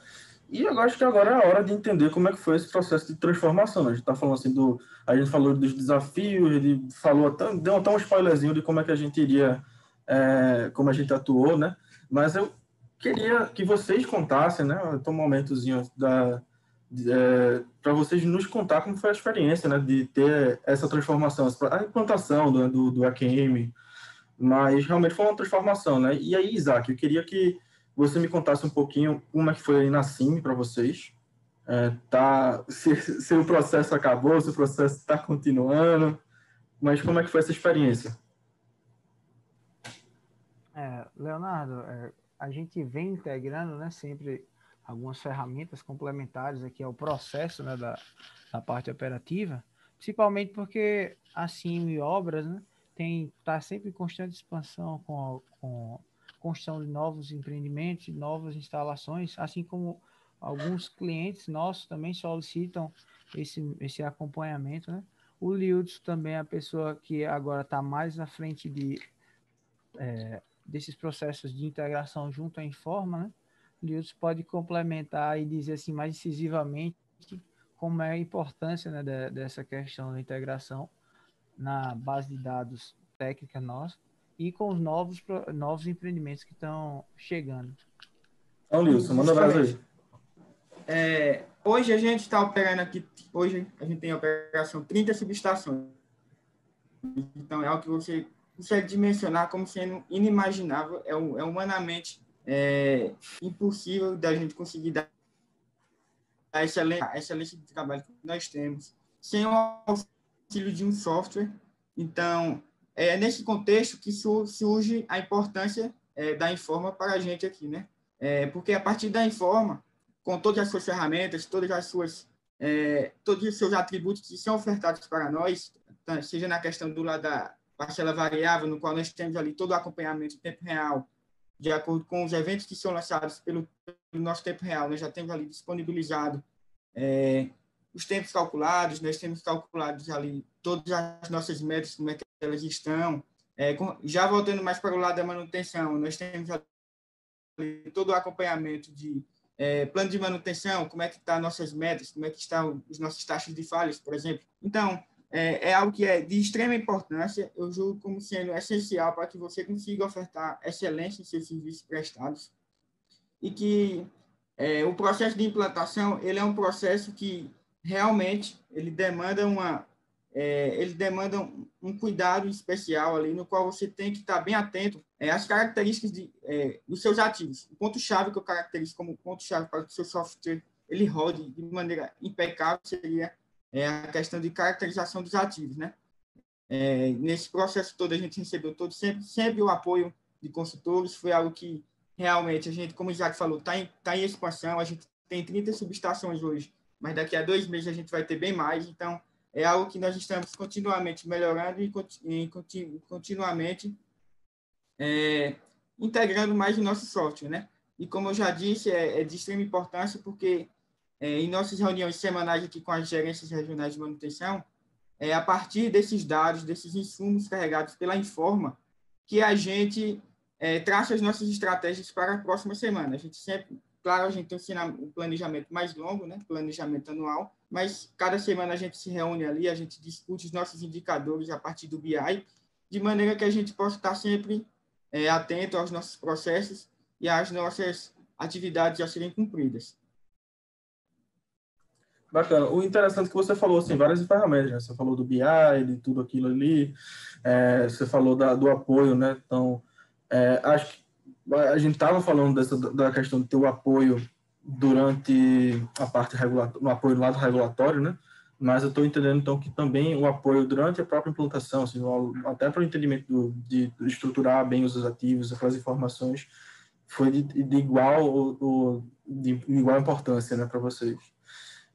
E eu acho que agora é a hora de entender como é que foi esse processo de transformação. Né? A gente está falando assim do. A gente falou dos desafios, ele falou até, deu até um spoilerzinho de como é que a gente iria, é, como a gente atuou, né? Mas eu queria que vocês contassem, né? Um momentozinho da. É, para vocês nos contar como foi a experiência, né? De ter essa transformação, a implantação do, do, do AQM, mas realmente foi uma transformação, né? E aí, Isaac, eu queria que você me contasse um pouquinho como é que foi aí na CIM para vocês. É, tá, se, se, o processo acabou, se o processo está continuando, mas como é que foi essa experiência?
É, Leonardo, é, a gente vem integrando né, sempre algumas ferramentas complementares aqui ao processo né, da, da parte operativa, principalmente porque a CIM e obras né, tem tá sempre em constante expansão com, com construção de novos empreendimentos, novas instalações, assim como alguns clientes nossos também solicitam esse, esse acompanhamento, né? O Liuds também é a pessoa que agora está mais à frente de, é, desses processos de integração junto à Informa, né? O Liuds pode complementar e dizer assim mais incisivamente como é a importância né, de, dessa questão da integração na base de dados técnica nossa e com os novos, novos empreendimentos que estão chegando.
Então, Wilson, manda brasa aí.
É, hoje a gente está operando aqui, hoje a gente tem a operação 30 subestações. Então, é algo que você consegue dimensionar como sendo inimaginável, é, é humanamente é, impossível da gente conseguir dar a excelência, a excelência de trabalho que nós temos sem o auxílio de um software. Então, é nesse contexto que surge a importância é, da Informa para a gente aqui, né? É, porque a partir da Informa, com todas as suas ferramentas, todas as suas, é, todos os seus atributos que são ofertados para nós, tá, seja na questão do lado da parcela variável, no qual nós temos ali todo o acompanhamento em tempo real, de acordo com os eventos que são lançados pelo, pelo nosso tempo real, nós já temos ali disponibilizado é, os tempos calculados, nós temos calculados ali todas as nossas metas, como é que elas estão. É, já voltando mais para o lado da manutenção, nós temos ali todo o acompanhamento de é, plano de manutenção, como é que estão tá nossas metas, como é que estão os nossos taxas de falhas, por exemplo. Então, é, é, algo que é de extrema importância, eu julgo como sendo essencial para que você consiga ofertar excelência em seus serviços prestados e que é, o processo de implantação ele é um processo que realmente ele demanda uma é, ele demanda um, um, cuidado especial ali no qual você tem que estar bem atento é, às características de, é, dos seus ativos. O ponto chave que eu caracterizo como ponto chave para que o seu software ele rode de maneira impecável seria é, a questão de caracterização dos ativos, né? É, nesse processo todo a gente recebeu todo sempre sempre o apoio de consultores, foi algo que realmente a gente, como o Isaac falou, está em, tá em expansão, a gente tem 30 subestações hoje mas daqui a dois meses a gente vai ter bem mais. Então, é algo que nós estamos continuamente melhorando e, continuamente é, integrando mais o nosso software, né? E como eu já disse, é, é de extrema importância porque é, em nossas reuniões semanais aqui com as gerências regionais de manutenção, é a partir desses dados, desses insumos carregados pela Informa, que a gente é, traça as nossas estratégias para a próxima semana. A gente sempre Claro, a gente tem um planejamento mais longo, né? planejamento anual, mas cada semana a gente se reúne ali, a gente discute os nossos indicadores a partir do BI, de maneira que a gente possa estar sempre é, atento aos nossos processos e às nossas atividades a serem cumpridas.
Bacana. O interessante é que você falou, assim, várias ferramentas, né? Você falou do BI, de tudo aquilo ali, é, você falou da, do apoio, né? Então, é, acho que a gente estava falando dessa, da questão de ter o apoio durante a parte regulatória, no apoio do lado regulatório, né? Mas eu estou entendendo então que também o apoio durante a própria implantação, assim, até para o entendimento do, de estruturar bem os ativos, aquelas informações, foi de, de igual ou, de igual importância, né, para vocês.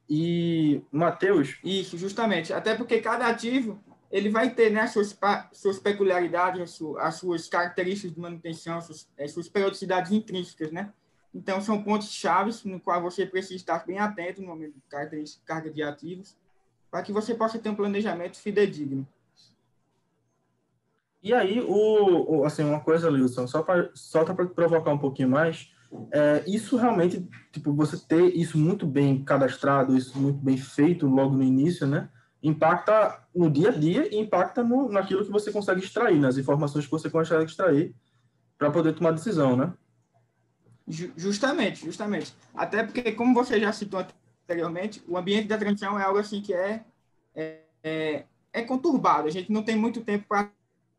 E, Matheus...
Isso, justamente. Até porque cada ativo ele vai ter né, as suas, suas peculiaridades, as suas, as suas características de manutenção, as suas, as suas periodicidades intrínsecas, né? Então, são pontos chaves no qual você precisa estar bem atento no momento de carga de ativos, para que você possa ter um planejamento fidedigno.
E aí, o, assim, uma coisa, Wilson, só para só para provocar um pouquinho mais, é, isso realmente, tipo, você ter isso muito bem cadastrado, isso muito bem feito logo no início, né? Impacta no dia a dia e impacta no, naquilo que você consegue extrair, nas informações que você consegue extrair para poder tomar decisão, né?
Justamente, justamente. Até porque, como você já citou anteriormente, o ambiente da transição é algo assim que é, é, é, é conturbado. A gente não tem muito tempo para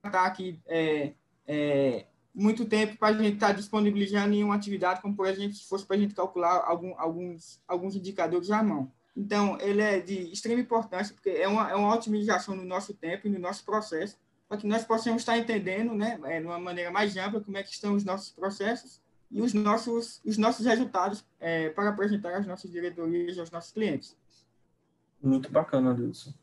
estar aqui, é, é, muito tempo para a gente estar disponibilizando em uma atividade, como, por exemplo, se fosse para a gente calcular algum, alguns, alguns indicadores à mão. Então, ele é de extrema importância, porque é uma, é uma otimização no nosso tempo e no nosso processo, para que nós possamos estar entendendo, né, é, de uma maneira mais ampla, como é que estão os nossos processos e os nossos, os nossos resultados é, para apresentar às nossas diretorias aos nossos clientes.
Muito bacana, Adilson.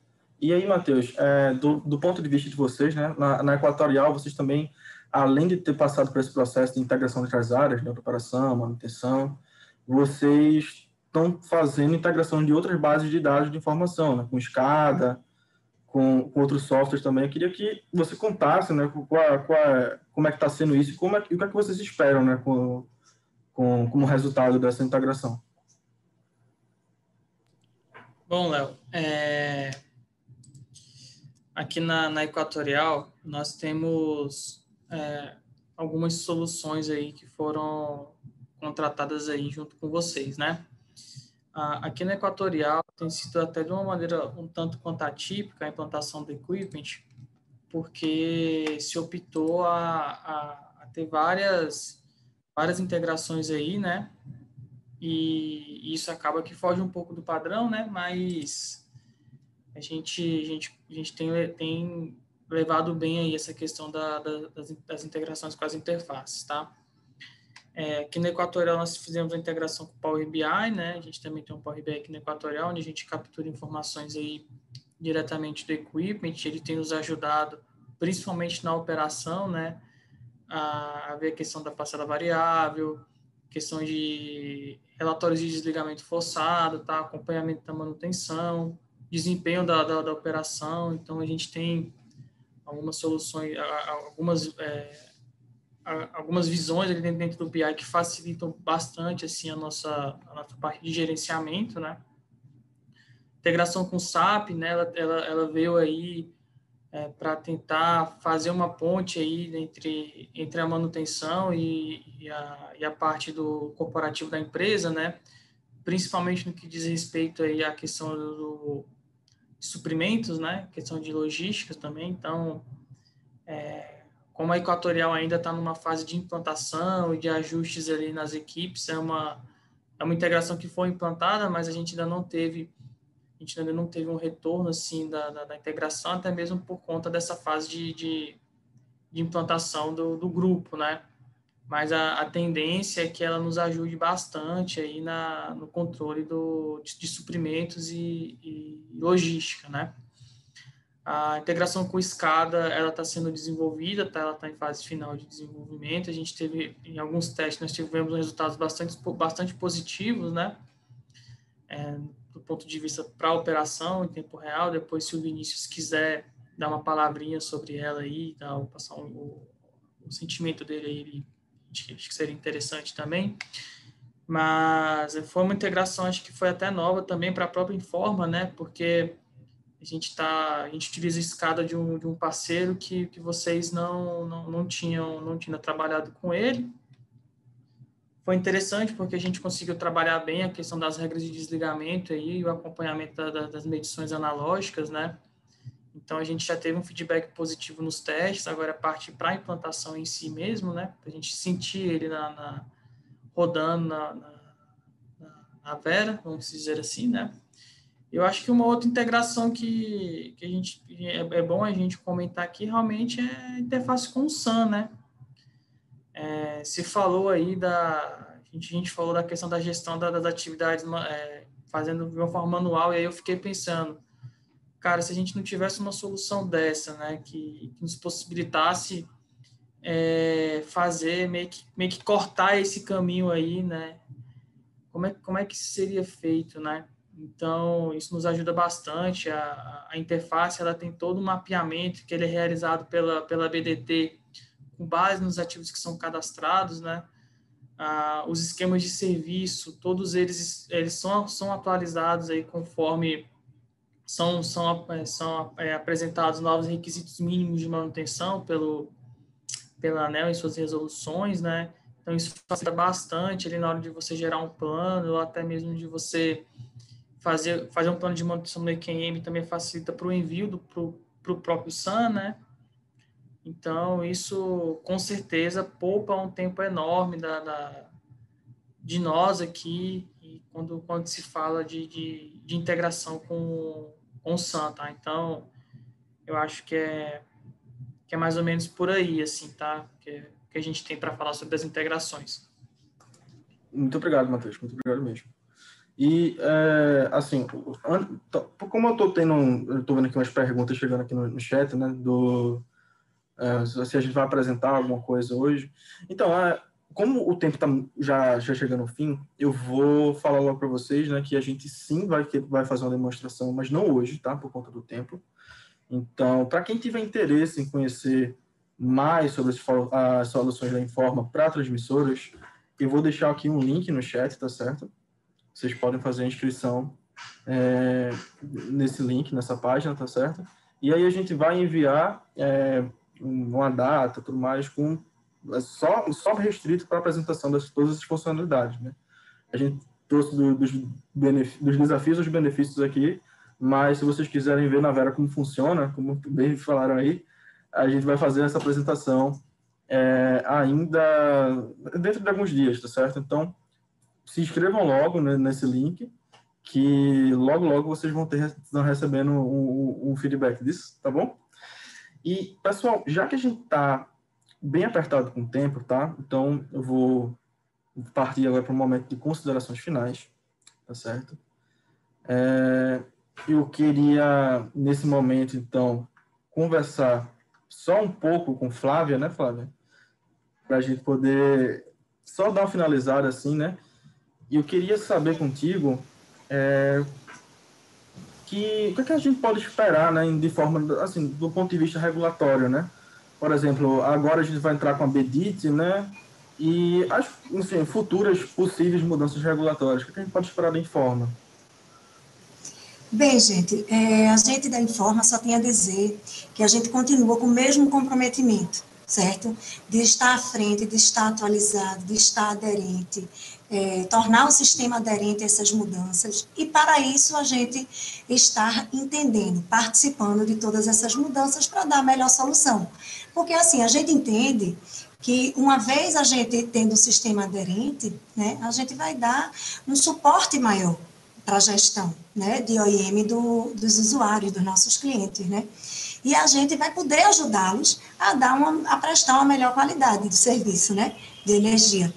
E aí, Matheus, é, do, do, ponto de vista de vocês, né, na, na, Equatorial, vocês também, além de ter passado por esse processo de integração entre as áreas, né, preparação, manutenção, vocês estão fazendo integração de outras bases de dados de informação, né, com SCADA, com, com outros softwares também. Eu queria que você contasse, né, qual, qual, como é que está sendo isso como é, e o que é que vocês esperam, né, com, com, como resultado dessa integração.
Bom, Léo, é... aqui na, na Equatorial nós temos é, algumas soluções aí que foram contratadas aí junto com vocês, né? aqui na Equatorial tem sido até de uma maneira um tanto quanto atípica a implantação do equipment, porque se optou a, a, a ter várias, várias integrações aí, né? E isso acaba que foge um pouco do padrão, né? Mas a gente, a gente, a gente tem, tem levado bem aí essa questão da, da, das, das integrações com as interfaces, tá? É, aqui no Equatorial nós fizemos a integração com o Power BI, né? A gente também tem um Power BI aqui no Equatorial, onde a gente captura informações aí diretamente do equipment. Ele tem nos ajudado, principalmente na operação, né? A, a ver a questão da parcela variável, questão de relatórios de desligamento forçado, tá? Acompanhamento da manutenção, desempenho da, da, da operação. Então a gente tem algumas soluções, algumas é, algumas visões ali dentro do BI que facilitam bastante assim a nossa a nossa parte de gerenciamento, né? Integração com o SAP, né? Ela, ela, ela veio aí é, para tentar fazer uma ponte aí entre entre a manutenção e, e, a, e a parte do corporativo da empresa, né? Principalmente no que diz respeito aí à questão do, suprimentos, né? Questão de logística também. Então, é, como a Equatorial ainda está numa fase de implantação e de ajustes ali nas equipes, é uma, é uma integração que foi implantada, mas a gente ainda não teve a gente ainda não teve um retorno assim da, da, da integração, até mesmo por conta dessa fase de, de, de implantação do, do grupo, né? Mas a, a, tendência é que ela nos ajude bastante aí na, no controle do, de, de suprimentos e, e logística, né? A integração com escada ela está sendo desenvolvida, tá? ela está em fase final de desenvolvimento. A gente teve, em alguns testes, nós tivemos resultados bastante, bastante positivos, né? É, do ponto de vista para a operação em tempo real. Depois, se o Vinícius quiser dar uma palavrinha sobre ela aí, tá? Passar um, o, o, sentimento dele aí, ele, acho que seria interessante também. Mas foi uma integração, acho que foi até nova também para a própria Informa, né? Porque a gente tá, a gente utiliza a escada de um, de um parceiro que, que vocês não, não, não tinham não tinham trabalhado com ele. Foi interessante porque a gente conseguiu trabalhar bem a questão das regras de desligamento aí, o acompanhamento da, da, das medições analógicas, né? Então a gente já teve um feedback positivo nos testes, agora parte para a implantação em si mesmo, né? Para a gente sentir ele na, na rodando na, na, na Vera, vamos dizer assim, né? Eu acho que uma outra integração que, que a gente é, é, bom a gente comentar aqui realmente é a interface com o SAM, né? É, se falou aí da a gente, a gente falou da questão da gestão da, das atividades é, fazendo de uma forma manual, e aí eu fiquei pensando, cara, se a gente não tivesse uma solução dessa, né, que, que nos possibilitasse é, fazer, meio que, meio que cortar esse caminho aí, né, como é, como é que isso seria feito, né? Então, isso nos ajuda bastante. A, a interface ela tem todo um mapeamento que ele é realizado pela, pela BDT com base nos ativos que são cadastrados, né? Ah, os esquemas de serviço, todos eles, eles são, são atualizados aí conforme são, são, é, são é, apresentados novos requisitos mínimos de manutenção pelo, pela ANEL em suas resoluções, né? Então, isso facilita bastante ali na hora de você gerar um plano, ou até mesmo de você fazer, fazer um plano de manutenção do EQM também facilita para o envio para o próprio SAN, né? Então, isso com certeza poupa um tempo enorme da, da de nós aqui, quando, quando se fala de, de, de integração com, com o SAN, tá? Então, eu acho que é, que é mais ou menos por aí, assim, tá? Que, que a gente tem para falar sobre as integrações.
Muito obrigado, Matheus. Muito obrigado mesmo. E, é, assim, como eu estou tendo, eu estou vendo aqui umas perguntas chegando aqui no, no chat, né, do, é, se a gente vai apresentar alguma coisa hoje. Então, é, como o tempo está já, já chegando ao fim, eu vou falar logo para vocês, né, que a gente sim vai, vai fazer uma demonstração, mas não hoje, tá, por conta do tempo. Então, para quem tiver interesse em conhecer mais sobre as soluções da Informa para transmissoras, eu vou deixar aqui um link no chat, tá certo? vocês podem fazer a inscrição é, nesse link, nessa página, tá certo? E aí a gente vai enviar é, uma data, tudo mais, com só, só restrito para a apresentação de todas as funcionalidades, né? A gente trouxe do, dos, dos desafios aos benefícios aqui, mas se vocês quiserem ver na Vera como funciona, como bem falaram aí, a gente vai fazer essa apresentação é, ainda dentro de alguns dias, tá certo? Então, se inscrevam logo né, nesse link, que logo, logo vocês vão ter estão recebendo um, um, feedback disso, tá bom? E, pessoal, já que a gente está bem apertado com o tempo, tá? Então, eu vou partir agora para um momento de considerações finais, tá certo? É, eu queria, nesse momento, então, conversar só um pouco com Flávia, né, Flávia? Para a gente poder só dar uma finalizada assim, né? E eu queria saber contigo é, que o que, é que, a gente pode esperar, né, de forma, assim, do ponto de vista regulatório, né? Por exemplo, agora a gente vai entrar com a BEDIT, né? E as enfim, futuras possíveis mudanças regulatórias. O que a gente pode esperar da Informa?
Bem, gente, é, a gente da Informa só tem a dizer que a gente continua com o mesmo comprometimento, certo? De estar à frente, de estar atualizado, de estar aderente, é, tornar o sistema aderente a essas mudanças, e para isso a gente estar entendendo, participando de todas essas mudanças para dar a melhor solução. Porque assim, a gente entende que uma vez a gente tendo o sistema aderente, né, a gente vai dar um suporte maior para a gestão né, de OIM do, dos usuários, dos nossos clientes, né? E a gente vai poder ajudá-los a dar uma, a prestar uma melhor qualidade de serviço, né, de energia.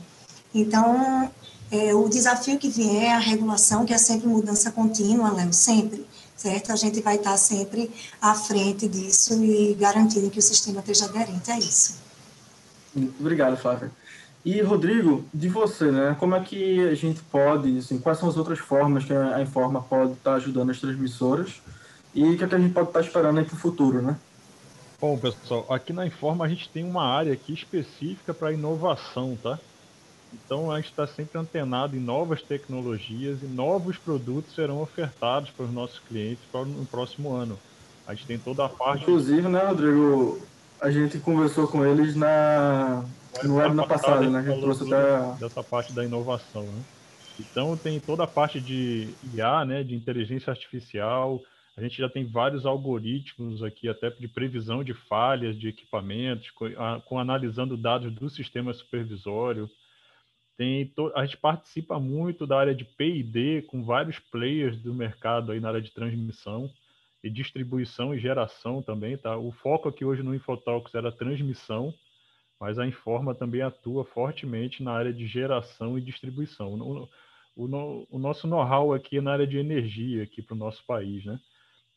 Então, é, o desafio que vier a regulação, que é sempre mudança contínua, Léo, sempre, certo? A gente vai estar sempre à frente disso e garantindo que o sistema esteja aderente a isso.
Obrigado, Flávia. E, Rodrigo, de você, né? Como é que a gente pode, assim, quais são as outras formas que a Informa pode estar ajudando as transmissoras e o que, é que a gente pode estar esperando aí para o futuro, né?
Bom, pessoal, aqui na Informa a gente tem uma área aqui específica para inovação, tá? Então a gente está sempre antenado em novas tecnologias e novos produtos serão ofertados para os nossos clientes para no próximo ano. A gente tem toda a parte.
Inclusive, né, Rodrigo? A gente conversou com eles na no ano passado, né? A gente trouxe até
dessa parte da inovação, né? Então tem toda a parte de IA, né, de inteligência artificial. A gente já tem vários algoritmos aqui, até de previsão de falhas de equipamentos, com, a, com analisando dados do sistema supervisório. Tem to... A gente participa muito da área de P&D com vários players do mercado aí na área de transmissão e distribuição e geração também, tá? O foco aqui hoje no Infotalks era transmissão, mas a Informa também atua fortemente na área de geração e distribuição. o, no, o nosso know-how aqui na área de energia aqui para o nosso país, né?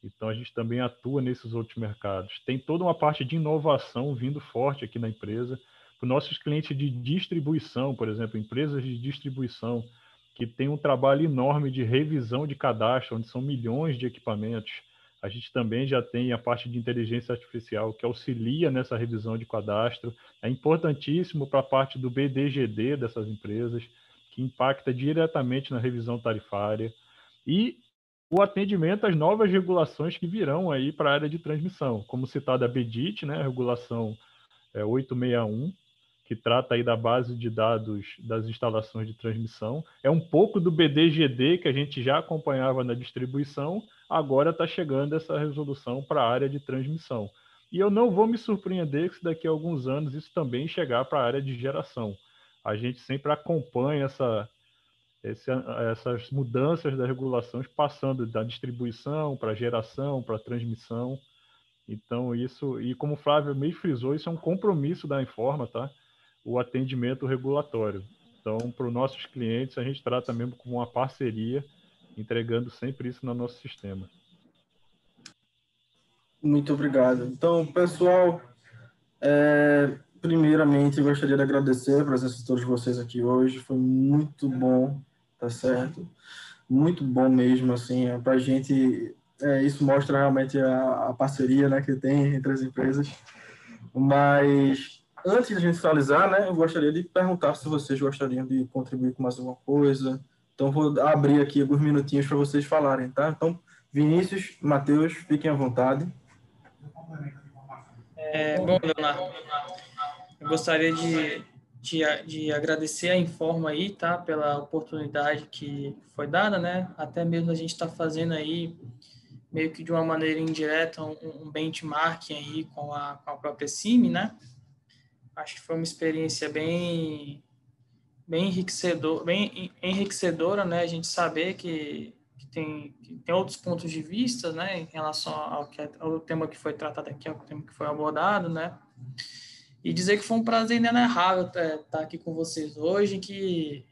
Então a gente também atua nesses outros mercados. Tem toda uma parte de inovação vindo forte aqui na empresa. Os nossos clientes de distribuição, por exemplo, empresas de distribuição, que tem um trabalho enorme de revisão de cadastro, onde são milhões de equipamentos. A gente também já tem a parte de inteligência artificial que auxilia nessa revisão de cadastro. É importantíssimo para a parte do BDGD dessas empresas, que impacta diretamente na revisão tarifária. E o atendimento às novas regulações que virão aí para a área de transmissão, como citada a BEDIT, né, a regulação é, 861, que trata aí da base de dados das instalações de transmissão. É um pouco do BDGD que a gente já acompanhava na distribuição, agora está chegando essa resolução para a área de transmissão. E eu não vou me surpreender se daqui a alguns anos isso também chegar para a área de geração. A gente sempre acompanha essa, esse, essas mudanças das regulações passando da distribuição para geração, para transmissão. Então, isso, e como o Flávio meio frisou, isso é um compromisso da Informa, tá? O atendimento regulatório. Então, para os nossos clientes, a gente trata mesmo como uma parceria, entregando sempre isso no nosso sistema.
Muito obrigado. Então, pessoal, é, primeiramente, gostaria de agradecer a presença de todos vocês aqui hoje. Foi muito bom tá certo? Muito bom mesmo, assim, é, para a gente, é, isso mostra realmente a, a, parceria, né, que tem entre as empresas. Mas, antes de a gente finalizar, né, eu gostaria de perguntar se vocês gostariam de contribuir com mais alguma coisa. Então, vou abrir aqui alguns minutinhos para vocês falarem, tá? Então, Vinícius, Matheus, fiquem à vontade.
É, bom, Leonardo, eu gostaria de de, de agradecer a Informa aí, tá? Pela oportunidade que foi dada, né? Até mesmo a gente está fazendo aí, meio que de uma maneira indireta, um, um benchmarking aí com a, com a própria CIMI, né? Acho que foi uma experiência bem, bem, enriquecedor, bem enriquecedora, né? A gente saber que, que, tem, que tem outros pontos de vista, né? Em relação ao, que, ao tema que foi tratado aqui, ao tema que foi abordado, né? e dizer que foi um prazer inenarrável estar aqui com vocês hoje, que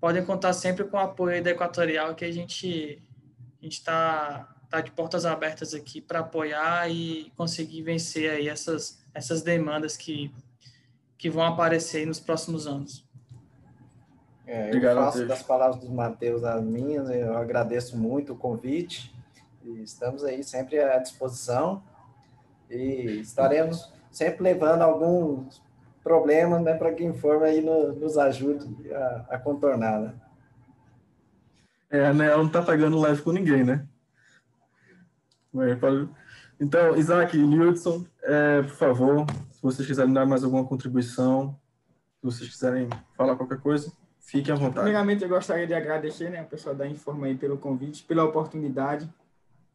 podem contar sempre com o apoio da Equatorial, que a gente a gente está tá de portas abertas aqui para apoiar e conseguir vencer aí essas essas demandas que que vão aparecer nos próximos anos.
É, eu Obrigado, faço das palavras dos Mateus as minhas, eu agradeço muito o convite e estamos aí sempre à disposição e estaremos sempre levando alguns problemas né, para quem for aí no, nos ajude a, a contornar. Né?
É, né, ela não está pegando leve com ninguém, né? Então, Isaac e Nilson, é, por favor, se vocês quiserem dar mais alguma contribuição, se vocês quiserem falar qualquer coisa, fiquem à vontade.
Primeiramente, eu gostaria de agradecer né, a pessoa da Informa aí pelo convite, pela oportunidade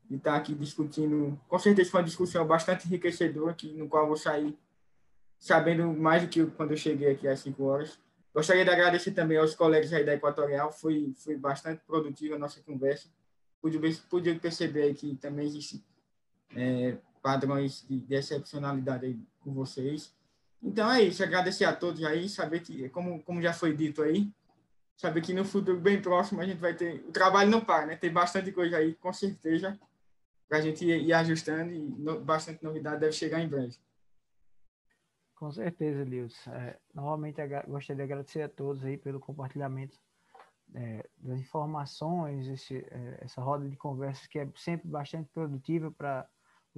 de estar aqui discutindo. Com certeza foi uma discussão bastante enriquecedora, que, no qual eu vou sair sabendo mais do que quando eu cheguei aqui às 5 horas. Gostaria de agradecer também aos colegas aí da Equatorial, foi, foi bastante produtiva a nossa conversa. Pude, pude perceber que também existem é, padrões de, de excepcionalidade aí com vocês. Então é isso, agradecer a todos aí, saber que, como, como já foi dito aí, saber que no futuro bem próximo a gente vai ter. O trabalho não para, né? Tem bastante coisa aí, com certeza para a gente ir, ir, ajustando e no, bastante novidade deve chegar em breve.
Com certeza, Lils. É, novamente, gostaria de agradecer a todos aí pelo compartilhamento é, das informações, esse, é, essa roda de conversas que é sempre bastante produtiva para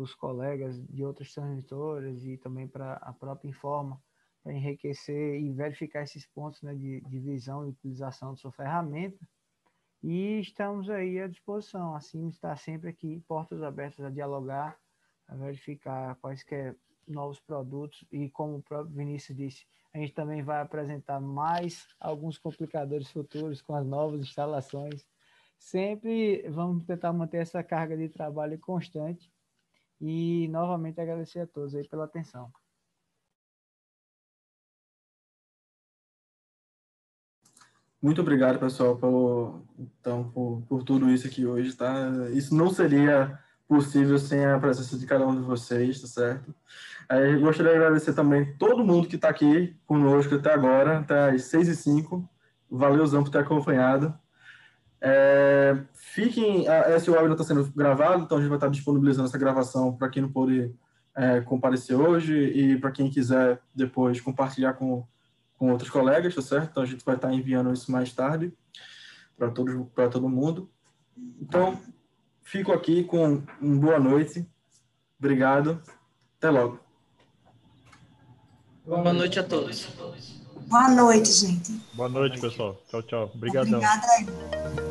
os colegas de outras transmissoras e também para a própria Informa, para enriquecer e verificar esses pontos né, de, de visão e utilização de sua ferramenta e estamos aí à disposição. Assim, está sempre aqui, portas abertas a dialogar, a verificar quaisquer novos produtos. E como o próprio Vinícius disse, a gente também vai apresentar mais alguns complicadores futuros com as novas instalações. Sempre vamos tentar manter essa carga de trabalho constante. E novamente agradecer a todos aí pela atenção.
Muito obrigado, pessoal, por, então, por, por tudo isso aqui hoje, tá? Isso não seria possível sem a presença de cada um de vocês, tá certo? Aí, gostaria de agradecer também todo mundo que está aqui conosco até agora, até às 6 e 5 Valeuzão por ter acompanhado. É, fiquem, esse webinar está sendo gravado, então a gente vai estar disponibilizando essa gravação para quem não pôde é, comparecer hoje e para quem quiser depois compartilhar com, com outros colegas, tá certo? Então a gente vai estar enviando isso mais tarde para todos para todo mundo. Então, fico aqui com uma boa noite. Obrigado. Até logo.
Boa noite a todos.
Boa noite, gente.
Boa noite, pessoal. Tchau, tchau. Obrigadão.
Obrigada.